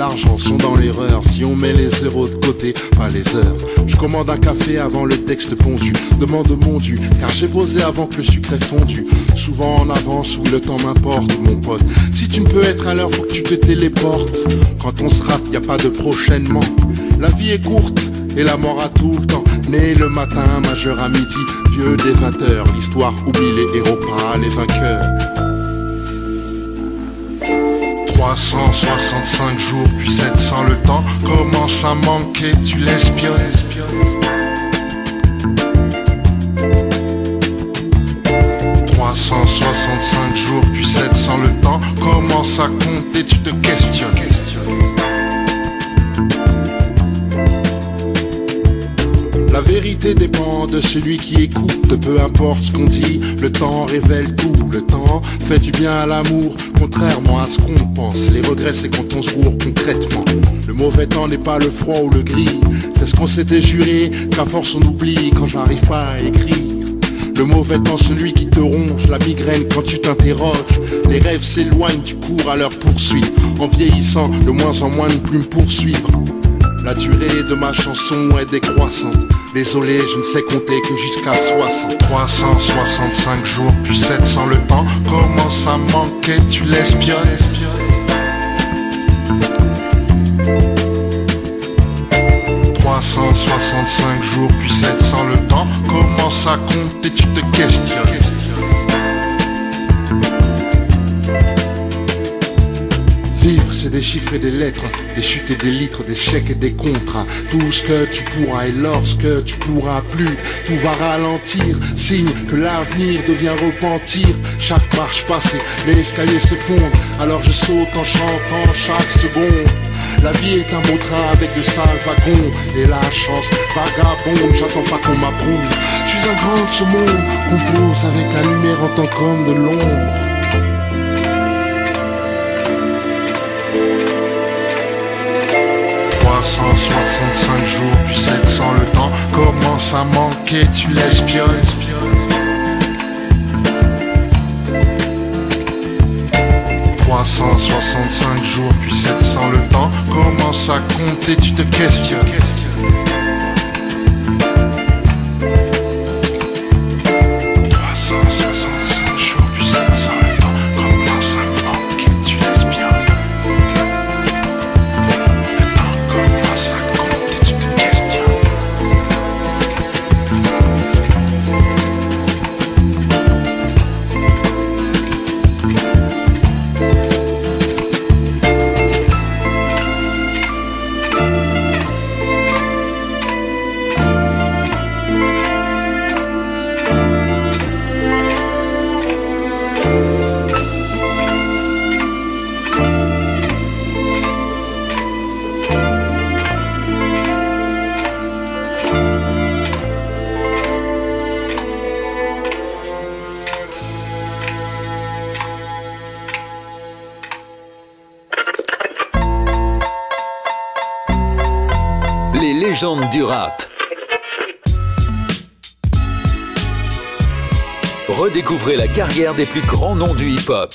L'argent sont dans l'erreur. Si on met les zéros de côté, pas les heures. Je commande un café avant le texte pondu. Demande mon dû, car j'ai posé avant que le sucre ait fondu. Souvent en avance, oui le temps m'importe mon pote. Si tu ne peux être à l'heure, faut que tu te téléportes. Quand on se rate, y a pas de prochainement. La vie est courte et la mort a tout le temps. Né le matin, majeur à midi, vieux des 20 heures. L'histoire oublie les héros, pas les vainqueurs 365 jours, puis 700 le temps commence à manquer, tu l'espionnes. 365 jours, puis 700 le temps commence à compter, tu te questionnes. La vérité dépend de celui qui écoute, peu importe ce qu'on dit, le temps révèle tout, le temps fait du bien à l'amour, ce qu'on pense. Les regrets c'est quand on se roule concrètement. Le mauvais temps n'est pas le froid ou le gris, c'est ce qu'on s'était juré, qu'à force on oublie quand j'arrive pas à écrire. Le mauvais temps, celui qui te ronge, la migraine quand tu t'interroges. Les rêves s'éloignent du cours à leur poursuite. En vieillissant, de moins en moins de plus me poursuivre. La durée de ma chanson est décroissante. Désolé, je ne sais compter que jusqu'à 60. 365 jours plus 700 le temps. Commence à manquer, tu l'espionnes? 365 jours puis 700 le temps Commence à compter, tu te questionnes? C'est des chiffres et des lettres, des chutes et des litres, des chèques et des contrats. Tout ce que tu pourras et lorsque tu pourras plus, tout va ralentir. Signe que l'avenir devient repentir. Chaque marche passée, l'escalier s'effondre. Alors je saute en chantant chaque seconde. La vie est un beau train avec de sales wagons Et la chance vagabonde, j'attends pas qu'on m'approuve Je suis un grand de ce monde, compose avec la lumière en tant qu'homme de l'ombre commence à manquer, tu l'espionnes 365 jours puis 700 le temps commence à compter, tu te questionnes. Redécouvrez la carrière des plus grands noms du hip-hop.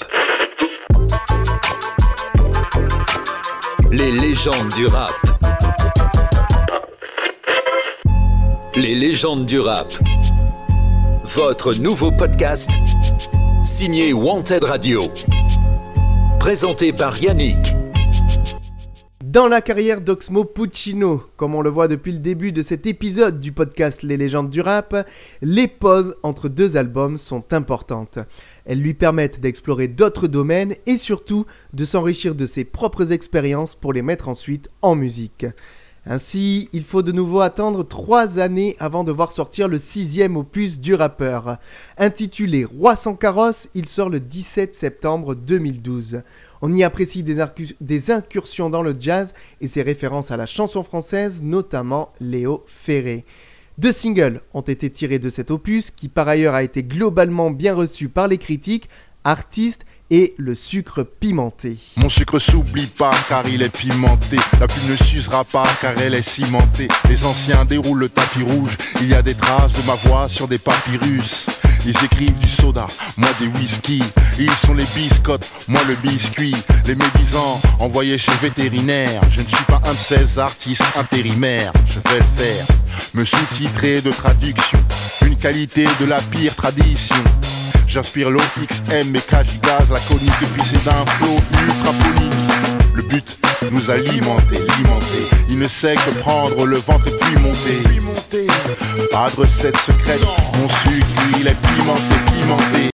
Les légendes du rap. Les légendes du rap. Votre nouveau podcast signé Wanted Radio. Présenté par Yannick. Dans la carrière d'Oxmo Puccino, comme on le voit depuis le début de cet épisode du podcast Les légendes du rap, les pauses entre deux albums sont importantes. Elles lui permettent d'explorer d'autres domaines et surtout de s'enrichir de ses propres expériences pour les mettre ensuite en musique. Ainsi, il faut de nouveau attendre trois années avant de voir sortir le sixième opus du rappeur. Intitulé Roi sans carrosse, il sort le 17 septembre 2012. On y apprécie des, des incursions dans le jazz et ses références à la chanson française, notamment Léo Ferré. Deux singles ont été tirés de cet opus, qui par ailleurs a été globalement bien reçu par les critiques, artistes et le sucre pimenté. Mon sucre s'oublie pas car il est pimenté. La plume ne s'usera pas car elle est cimentée. Les anciens déroulent le tapis rouge. Il y a des traces de ma voix sur des papyrus. Ils écrivent du soda, moi des whisky. Ils sont les biscottes, moi le biscuit. Les médisants envoyés chez vétérinaire. Je ne suis pas un de ces artistes intérimaires. Je vais le faire. Me sous-titrer de traduction. Une qualité de la pire tradition. J'inspire l'OXM et Kajigaz, la conique, puis c'est d'un flow ultraponique. Le but, nous alimenter, alimenter. Il ne sait que prendre le ventre et. Puis monter. Pas de recette secrète, mon sucre, il est pimenté, pimenté.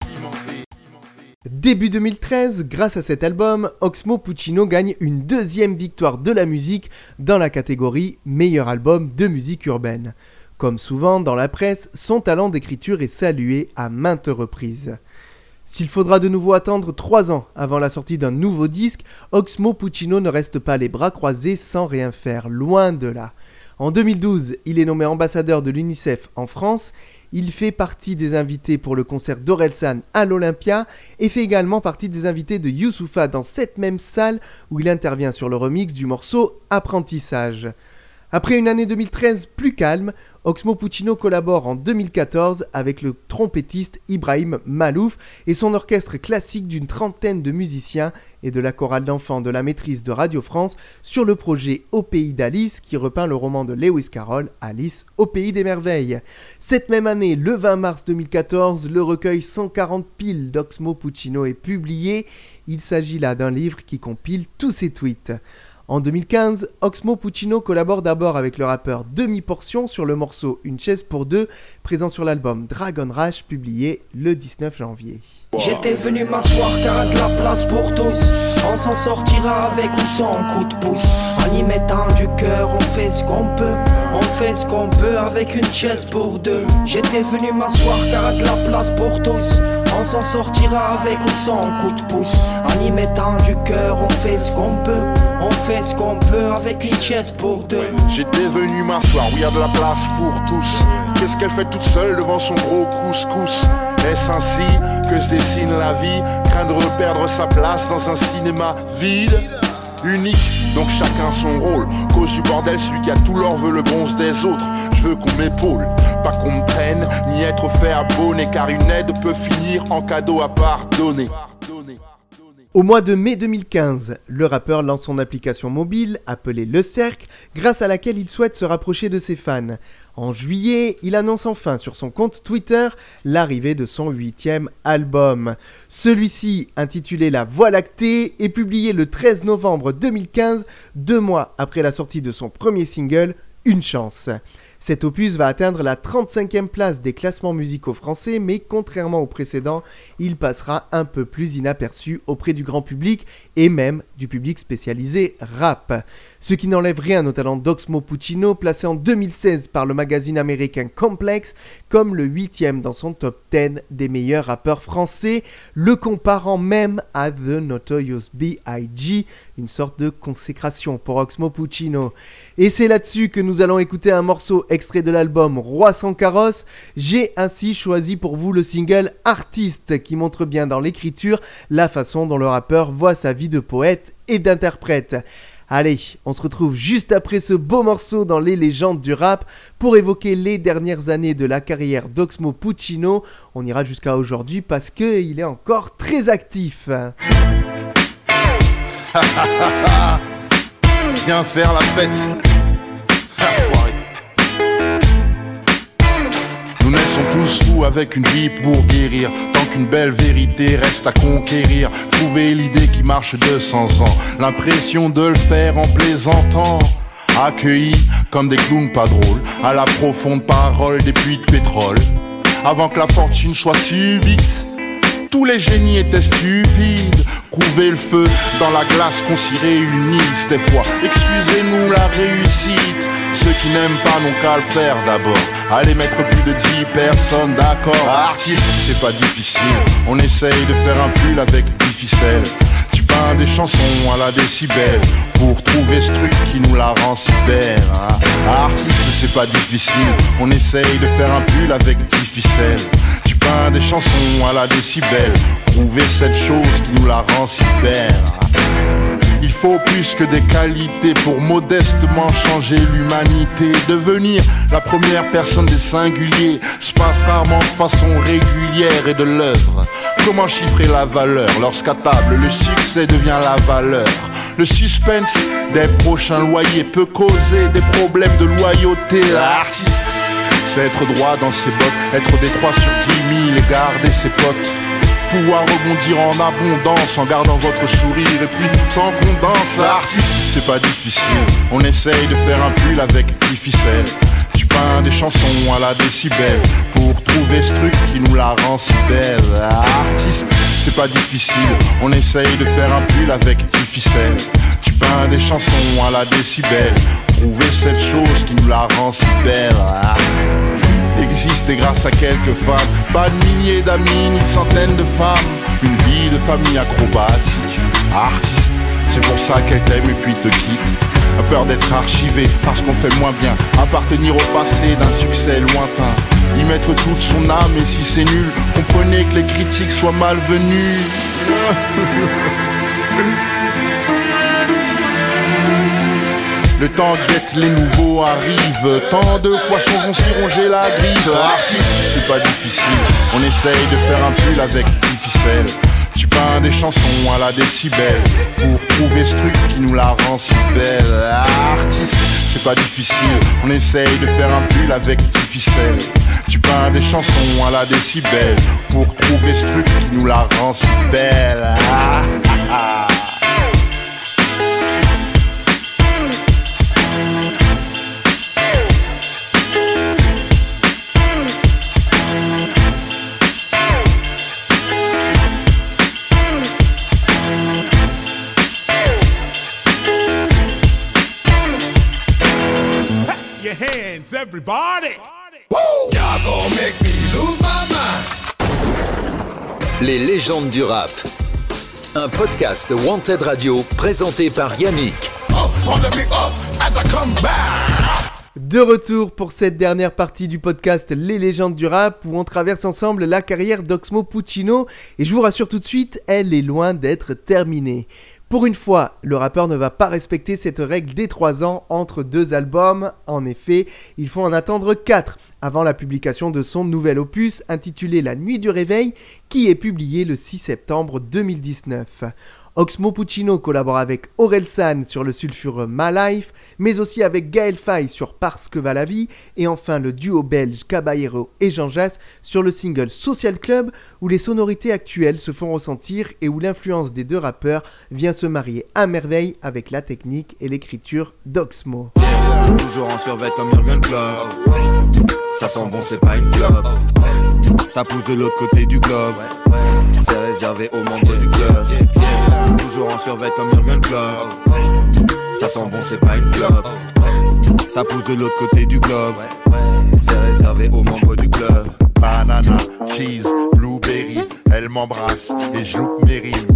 Début 2013, grâce à cet album, Oxmo Puccino gagne une deuxième victoire de la musique dans la catégorie meilleur album de musique urbaine. Comme souvent dans la presse, son talent d'écriture est salué à maintes reprises. S'il faudra de nouveau attendre 3 ans avant la sortie d'un nouveau disque, Oxmo Puccino ne reste pas les bras croisés sans rien faire, loin de là. En 2012, il est nommé ambassadeur de l'UNICEF en France, il fait partie des invités pour le concert d'Orelsan à l'Olympia et fait également partie des invités de Youssoufa dans cette même salle où il intervient sur le remix du morceau Apprentissage. Après une année 2013 plus calme, Oxmo Puccino collabore en 2014 avec le trompettiste Ibrahim Malouf et son orchestre classique d'une trentaine de musiciens et de la chorale d'enfants de la maîtrise de Radio France sur le projet Au pays d'Alice qui repeint le roman de Lewis Carroll Alice au pays des merveilles. Cette même année, le 20 mars 2014, le recueil 140 piles d'Oxmo Puccino est publié. Il s'agit là d'un livre qui compile tous ses tweets. En 2015, Oxmo Puccino collabore d'abord avec le rappeur Demi Portion sur le morceau Une chaise pour deux, présent sur l'album Dragon Rush, publié le 19 janvier. J'étais venu m'asseoir car de la place pour tous. On s'en sortira avec ou sans coup de pouce. En y mettant du cœur, on fait ce qu'on peut. On fait ce qu'on peut avec une chaise pour deux. J'étais venu m'asseoir car de la place pour tous. On s'en sortira avec ou sans coup de pouce. En y mettant du cœur, on fait ce qu'on peut. On fait ce qu'on peut avec une chaise pour deux. J'étais venu m'asseoir, oui, y a de la place pour tous. Qu'est-ce qu'elle fait toute seule devant son gros couscous? Est-ce ainsi que se dessine la vie? Craindre de perdre sa place dans un cinéma vide? Unique, donc chacun son rôle. Cause du bordel, celui qui a tout l'or veut le bronze des autres. Je veux qu'on m'épaule, pas qu'on ni être fait abonner, car une aide peut finir en cadeau à pardonner. Au mois de mai 2015, le rappeur lance son application mobile appelée Le Cercle, grâce à laquelle il souhaite se rapprocher de ses fans. En juillet, il annonce enfin sur son compte Twitter l'arrivée de son huitième album. Celui-ci, intitulé La Voie lactée, est publié le 13 novembre 2015, deux mois après la sortie de son premier single, Une chance. Cet opus va atteindre la 35e place des classements musicaux français, mais contrairement au précédent, il passera un peu plus inaperçu auprès du grand public et même du public spécialisé rap. Ce qui n'enlève rien au talent d'Oxmo Puccino, placé en 2016 par le magazine américain Complex comme le huitième dans son top 10 des meilleurs rappeurs français, le comparant même à The Notorious B.I.G., une sorte de consécration pour Oxmo Puccino. Et c'est là-dessus que nous allons écouter un morceau extrait de l'album Roi sans carrosse. J'ai ainsi choisi pour vous le single Artiste qui montre bien dans l'écriture la façon dont le rappeur voit sa vie de poète et d'interprète. Allez, on se retrouve juste après ce beau morceau dans les légendes du rap pour évoquer les dernières années de la carrière d'Oxmo Puccino. On ira jusqu'à aujourd'hui parce qu'il est encore très actif. *laughs* Viens faire la fête. Nous naissons tous fous avec une vie pour guérir. Qu'une belle vérité reste à conquérir. Trouver l'idée qui marche 200 ans. L'impression de le faire en plaisantant. Accueillis comme des clowns pas drôles. À la profonde parole des puits de pétrole. Avant que la fortune soit subite. Tous les génies étaient stupides. Couver le feu dans la glace qu'on s'y réunisse des fois. Excusez-nous la réussite. Ceux qui n'aiment pas n'ont qu'à le faire d'abord. Allez mettre plus de 10 personnes d'accord. Artiste, c'est pas difficile. On essaye de faire un pull avec 10 ficelles. Peins des chansons à la décibel pour trouver ce truc qui nous la rend si belle. hein. Artiste, c'est pas difficile. On essaye de faire un pull avec 10 ficelles. Tu peins des chansons à la décibel. Trouver cette chose qui nous la rend si belle. Il faut plus que des qualités pour modestement changer l'humanité. Devenir la première personne des singuliers se passe rarement de façon régulière et de l'œuvre. Comment chiffrer la valeur lorsqu'à table le succès devient la valeur? Le suspense des prochains loyers peut causer des problèmes de loyauté. L'artiste, c'est être droit dans ses bottes, être des 3 sur 10 000 et garder ses potes. Pouvoir rebondir en abondance en gardant votre sourire et puis tant qu'on danse, artiste, c'est pas difficile. On essaye de faire un pull avec 10 ficelles. Peins des chansons à la décibel pour trouver ce truc qui nous la rend si belle. Artiste, c'est pas difficile. On essaye de faire un pull avec 10 ficelles. Tu peins des chansons à la décibel. Trouver cette chose qui nous la rend si belle. Ah exister grâce à quelques femmes. Pas de milliers d'amis, ni de centaines de femmes. Une vie de famille acrobatique. Artiste, c'est pour ça qu'elle t'aime et puis te quitte. A peur d'être archivé parce qu'on fait moins bien. Appartenir au passé d'un succès lointain. Y mettre toute son âme et si c'est nul, comprenez que les critiques soient malvenues. *laughs* Le temps guette, les nouveaux arrivent. Tant de poissons vont s'y ronger la griffe. Artiste, c'est pas difficile. On essaye de faire un pull avec 10 ficelles. Peins des chansons à la décibel pour trouver ce truc qui nous la rend si belle. Artiste, c'est pas difficile. On essaye de faire un pull avec 10 ficelles. Tu peins des chansons à la décibel pour trouver ce truc qui nous la rend si belle. Ah, ah, ah. Everybody. Y'all gon' make me lose my mind. Les légendes du rap. Un podcast Wanted Radio présenté par Yannick. Up on the big up as I come back. De retour pour cette dernière partie du podcast Les légendes du rap où on traverse ensemble la carrière d'Oxmo Puccino et je vous rassure tout de suite, elle est loin d'être terminée. Pour une fois, le rappeur ne va pas respecter cette règle des 3 ans entre deux albums. En effet, il faut en attendre 4 avant la publication de son nouvel opus intitulé La Nuit du Réveil qui est publié le 6 septembre 2019. Oxmo Puccino collabore avec Aurel San sur le sulfureux My Life, mais aussi avec Gaël Faye sur Parce que va la vie, et enfin le duo belge Caballero et Jean Jass sur le single Social Club, où les sonorités actuelles se font ressentir et où l'influence des deux rappeurs vient se marier à merveille avec la technique et l'écriture d'Oxmo. Toujours en C'est réservé aux membres du club Toujours en survêt comme Jurgen Klopp Ça sent bon c'est pas une clope Ça pousse de l'autre côté du globe C'est réservé aux membres du club Banana, cheese, blueberry, elle m'embrasse et je loupe mes rimes.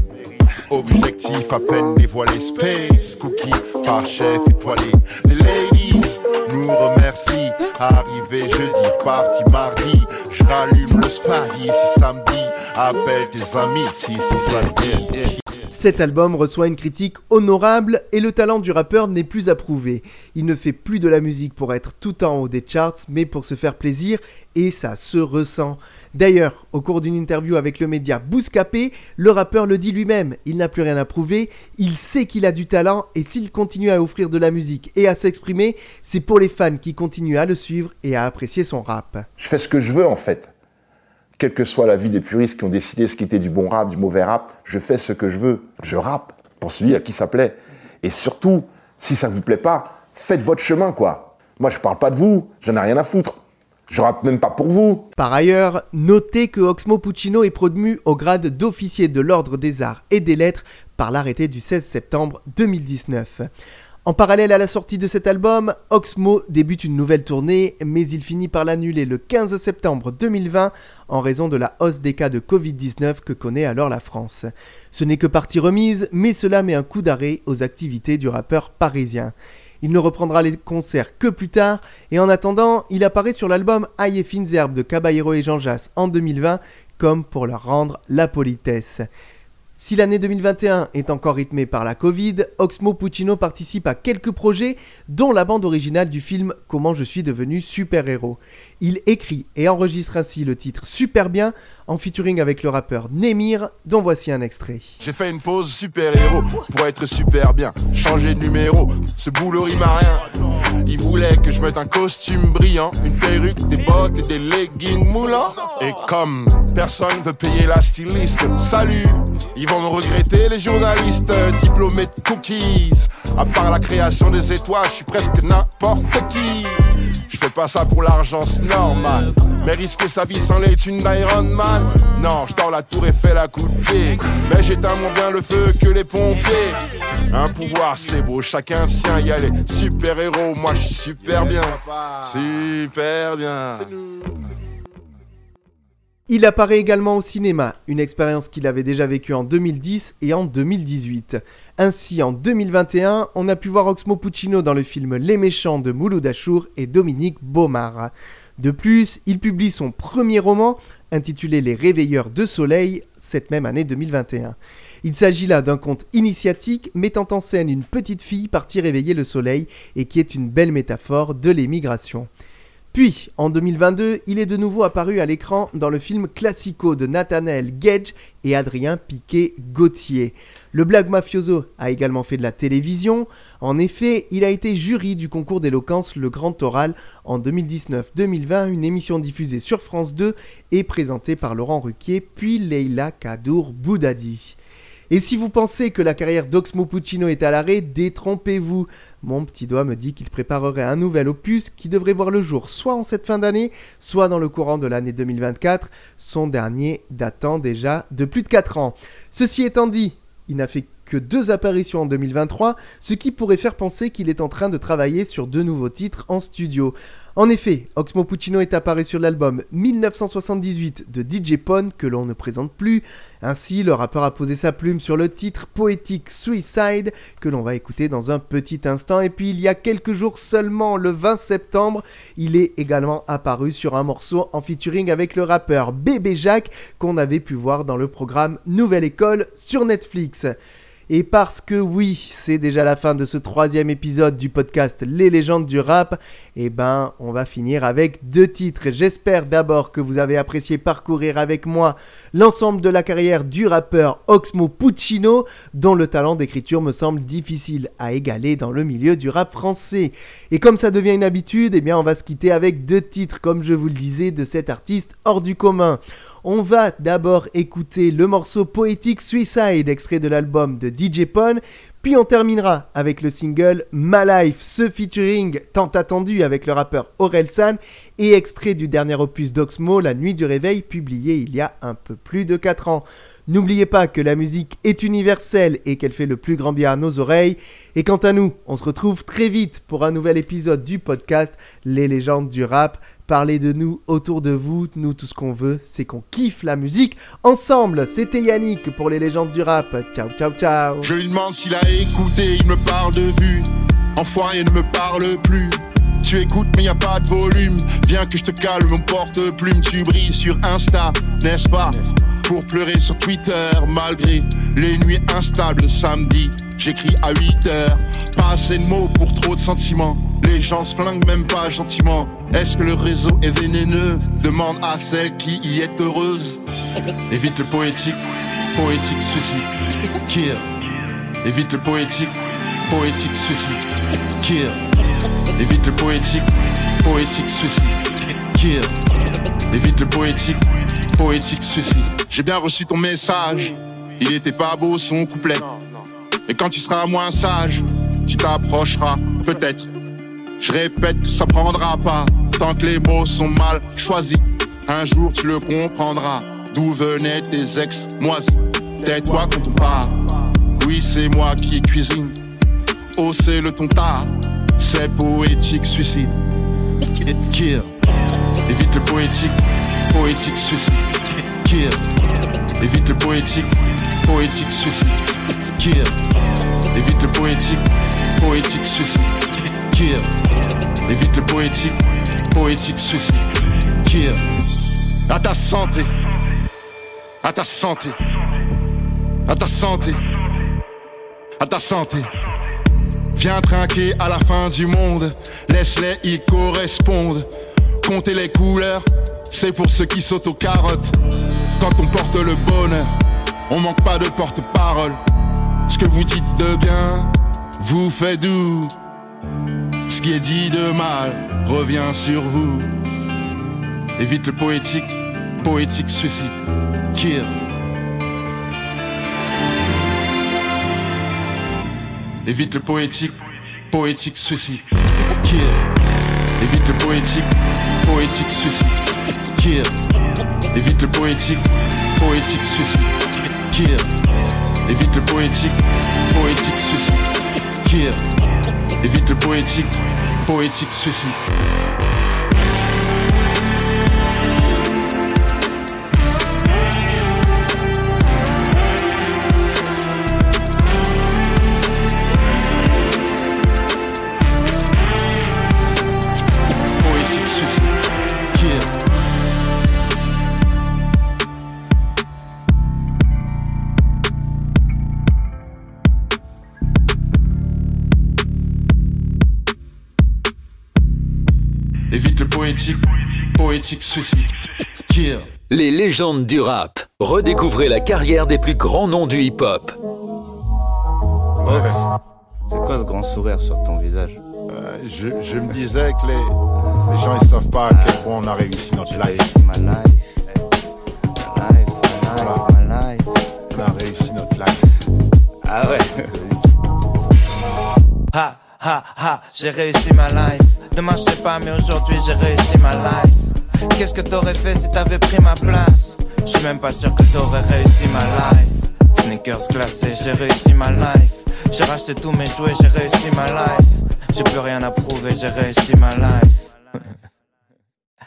Objectif à peine dévoilé, space, cookie par chef étoilé. Les ladies nous remercient. Arrivé jeudi, reparti mardi. Je rallume le spadi si samedi. Appelle tes amis si si samedi. Cet album reçoit une critique honorable et le talent du rappeur n'est plus à prouver. Il ne fait plus de la musique pour être tout en haut des charts, mais pour se faire plaisir et ça se ressent. D'ailleurs, au cours d'une interview avec le média Bouscapé, le rappeur le dit lui-même, il n'a plus rien à prouver, il sait qu'il a du talent et s'il continue à offrir de la musique et à s'exprimer, c'est pour les fans qui continuent à le suivre et à apprécier son rap. Je fais ce que je veux en fait. Quelle que soit la vie des puristes qui ont décidé ce qui était du bon rap, du mauvais rap, je fais ce que je veux. Je rappe pour celui à qui ça plaît. Et surtout, si ça vous plaît pas, faites votre chemin quoi. Moi je parle pas de vous, j'en ai rien à foutre. Je rappe même pas pour vous. Par ailleurs, notez que Oxmo Puccino est promu au grade d'officier de l'Ordre des Arts et des Lettres par l'arrêté du 16 septembre 2019. En parallèle à la sortie de cet album, Oxmo débute une nouvelle tournée, mais il finit par l'annuler le 15 septembre 2020 en raison de la hausse des cas de Covid-19 que connaît alors la France. Ce n'est que partie remise, mais cela met un coup d'arrêt aux activités du rappeur parisien. Il ne reprendra les concerts que plus tard, et en attendant, il apparaît sur l'album Aïe et fines herbes de Caballero et Jean Jass en 2020, comme pour leur rendre la politesse. Si l'année 2021 est encore rythmée par la Covid, Oxmo Puccino participe à quelques projets, dont la bande originale du film Comment je suis devenu super-héros. Il écrit et enregistre ainsi le titre Super bien en featuring avec le rappeur Nemir, dont voici un extrait. J'ai fait une pause super-héros pour être super bien. Changer de numéro, ce boulot rime à. Il voulait que je mette un costume brillant, une perruque, des bottes et des leggings moulants. Et comme personne veut payer la styliste, salut, ils vont nous regretter les journalistes diplômés de cookies. À part la création des étoiles, je suis presque n'importe qui. Je fais pas ça pour l'argent, c'est normal. Mais risquer sa vie sans les thunes d'Iron Man. Non, je la tour et fais la coup de pied. Mais j'éteins moins bien le feu que les pompiers. Un pouvoir, c'est beau, chacun sien. Y a les super héros, moi je suis super bien. Super bien. Il apparaît également au cinéma, une expérience qu'il avait déjà vécue en 2010 et en 2018. Ainsi, en 2021, on a pu voir Oxmo Puccino dans le film Les Méchants de Mouloud Achour et Dominique Baumard. De plus, il publie son premier roman, intitulé Les Réveilleurs de Soleil, cette même année 2021. Il s'agit là d'un conte initiatique mettant en scène une petite fille partie réveiller le soleil et qui est une belle métaphore de l'émigration. Puis, en 2022, il est de nouveau apparu à l'écran dans le film Classico de Nathanael Gage et Adrien Piquet-Gauthier. Le blague mafioso a également fait de la télévision. En effet, il a été jury du concours d'éloquence Le Grand Oral en 2019-2020, une émission diffusée sur France 2 et présentée par Laurent Ruquier puis Leila Kadour Boudadi. Et si vous pensez que la carrière d'Oxmo Puccino est à l'arrêt, détrompez-vous. Mon petit doigt me dit qu'il préparerait un nouvel opus qui devrait voir le jour soit en cette fin d'année, soit dans le courant de l'année 2024, son dernier datant déjà de plus de 4 ans. Ceci étant dit, il n'a fait que deux apparitions en 2023, ce qui pourrait faire penser qu'il est en train de travailler sur deux nouveaux titres en studio. En effet, Oxmo Puccino est apparu sur l'album 1978 de DJ Pone que l'on ne présente plus. Ainsi, le rappeur a posé sa plume sur le titre poétique Suicide que l'on va écouter dans un petit instant. Et puis, il y a quelques jours seulement, le 20 septembre, il est également apparu sur un morceau en featuring avec le rappeur Bébé Jacques qu'on avait pu voir dans le programme Nouvelle École sur Netflix. Et parce que oui, c'est déjà la fin de ce troisième épisode du podcast Les légendes du rap, eh ben on va finir avec deux titres. J'espère d'abord que vous avez apprécié parcourir avec moi l'ensemble de la carrière du rappeur Oxmo Puccino, dont le talent d'écriture me semble difficile à égaler dans le milieu du rap français. Et comme ça devient une habitude, eh bien on va se quitter avec deux titres, comme je vous le disais, de cet artiste hors du commun. On va d'abord écouter le morceau poétique Suicide, extrait de l'album de DJ Pone, puis on terminera avec le single My Life, ce featuring tant attendu avec le rappeur Aurel San et extrait du dernier opus d'Oxmo, La Nuit du Réveil, publié il y a un peu plus de 4 ans. N'oubliez pas que la musique est universelle et qu'elle fait le plus grand bien à nos oreilles. Et quant à nous, on se retrouve très vite pour un nouvel épisode du podcast Les légendes du rap. Parlez de nous autour de vous. Nous, tout ce qu'on veut, c'est qu'on kiffe la musique ensemble. C'était Yannick pour les légendes du rap. Ciao, ciao, ciao. Je lui demande s'il a écouté, il me parle de vue. Enfoiré ne me parle plus. Tu écoutes mais y a pas de volume. Viens que je te calme mon porte-plume. Tu brilles sur Insta, n'est-ce pas? Pour pleurer sur Twitter malgré les nuits instables samedi. J'écris à 8 heures. Pas assez de mots pour trop de sentiments. Les gens se flinguent même pas gentiment. Est-ce que le réseau est vénéneux? Demande à celle qui y est heureuse. Évite le poétique, poétique suicide. Kill. Évite le poétique, poétique suicide. Kill. Évite le poétique, poétique suicide. Kill. Évite le poétique, poétique suicide. J'ai bien reçu ton message. Il était pas beau son couplet. Et quand tu seras moins sage, tu t'approcheras, peut-être. Je répète que ça prendra pas, tant que les mots sont mal choisis. Un jour tu le comprendras, d'où venaient tes ex moisis? Tais-toi quand on parle, oui c'est moi qui cuisine. Oh c'est le ton tard, c'est poétique suicide. Poétique, poétique suicide. Kill, évite le poétique, poétique suicide. Kill, évite le poétique, poétique suicide. Kill, évite le poétique, poétique suicide. Kill, à ta santé, à ta santé, à ta santé, à ta santé. Viens trinquer à la fin du monde, laisse-les y correspondre. Compter les couleurs, c'est pour ceux qui sautent aux carottes. Quand on porte le bonheur, on manque pas de porte-parole. Ce que vous dites de bien vous fait doux. Ce qui est dit de mal revient sur vous. Évite le poétique, poétique suicide. Kill. Évite le poétique, poétique suicide. Kill. Évite le poétique, poétique suicide. Kill. Évite le poétique, poétique suicide. Kill. Évite le poétique, poétique suicide. Kill. Évite le poétique, poétique suicide. Poétique, poétique suicide. Yeah. Les légendes du rap. Redécouvrez la carrière des plus grands noms du hip-hop. C'est quoi ce grand sourire sur ton visage Euh, je, je me disais que les, les gens ils savent pas à quel point on a réussi notre life. Ma life, ma life, ma life, ma life. On a réussi notre life. Ah ouais. Ha ha ha, j'ai réussi ma life. Demain je sais pas, mais aujourd'hui j'ai réussi ma life. Qu'est-ce que t'aurais fait si t'avais pris ma place? Je suis même pas sûr que t'aurais réussi ma life. Sneakers classés, j'ai réussi ma life. J'ai racheté tous mes jouets, j'ai réussi ma life. J'ai plus rien à prouver, j'ai réussi ma life.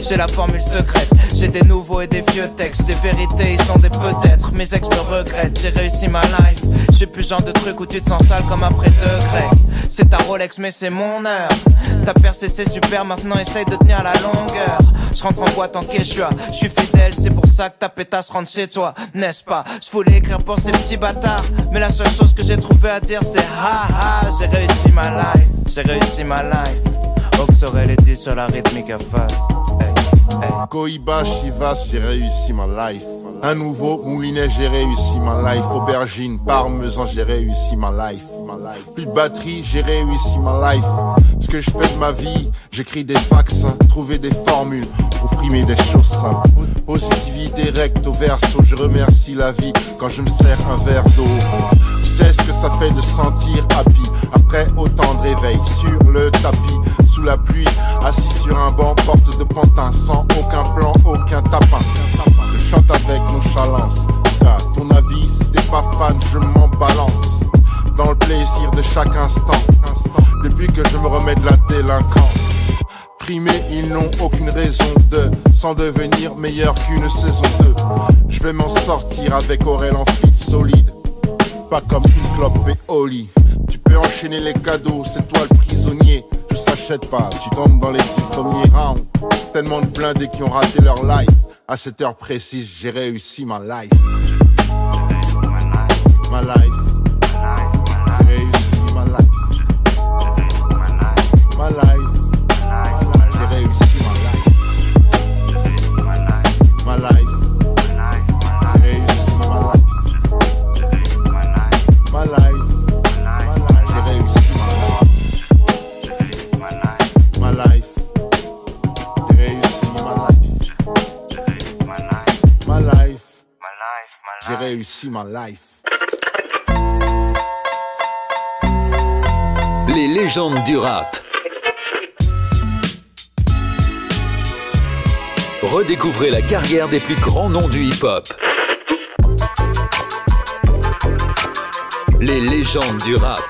J'ai la formule secrète, j'ai des nouveaux et des vieux textes, des vérités, ils sont des peut-être. Mes ex me regrettent, j'ai réussi ma life. J'ai plus genre de truc où tu te sens sale comme après deux grecs. C'est ta Rolex, mais c'est mon heure. T'as percé, c'est super, maintenant essaye de tenir la longueur. Je rentre en boîte en quechua, je suis fidèle, c'est pour ça que ta pétasse rentre chez toi, n'est-ce pas? Je voulais écrire pour ces petits bâtards, mais la seule chose que j'ai trouvé à dire c'est ha ha, j'ai réussi ma life, j'ai réussi ma life. Ox aurait les 10 sur la rythmique à face. J'ai réussi ma life. Un nouveau moulinet, j'ai réussi ma life. Aubergine, parmesan, j'ai réussi ma life. Plus de batterie, j'ai réussi ma life. Ce que je fais de ma vie, j'écris des vaccins, trouver des formules frimer des choses simples. Positivité recto verso, je remercie la vie quand je me sers un verre d'eau. Tu sais ce que ça fait de sentir happy après autant de réveils sur le tapis, sous la pluie, assis sur un banc, porte de pantin, sans aucun plan, aucun tapin. Je chante avec nonchalance, à ton avis, si t'es pas fan, je m'en balance. Dans le plaisir de chaque instant, depuis que je me remets de la délinquance. Primés, ils n'ont aucune raison de s'en devenir meilleur qu'une saison 2. Je vais m'en sortir avec Aurel en fit solide. Pas comme une clope et Oli. Tu peux enchaîner les cadeaux, c'est toi le prisonnier. Tu s'achètes pas, tu tombes dans les dix premiers rounds. Tellement de blindés qui ont raté leur life. À cette heure précise, j'ai réussi ma life. Ma life. Réussi ma life. Les légendes du rap. Redécouvrez la carrière des plus grands noms du hip-hop. Les légendes du rap.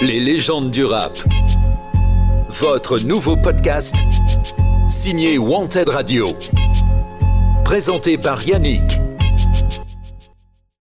Les légendes du rap. Votre nouveau podcast signé Wanted Radio. Présenté par Yannick.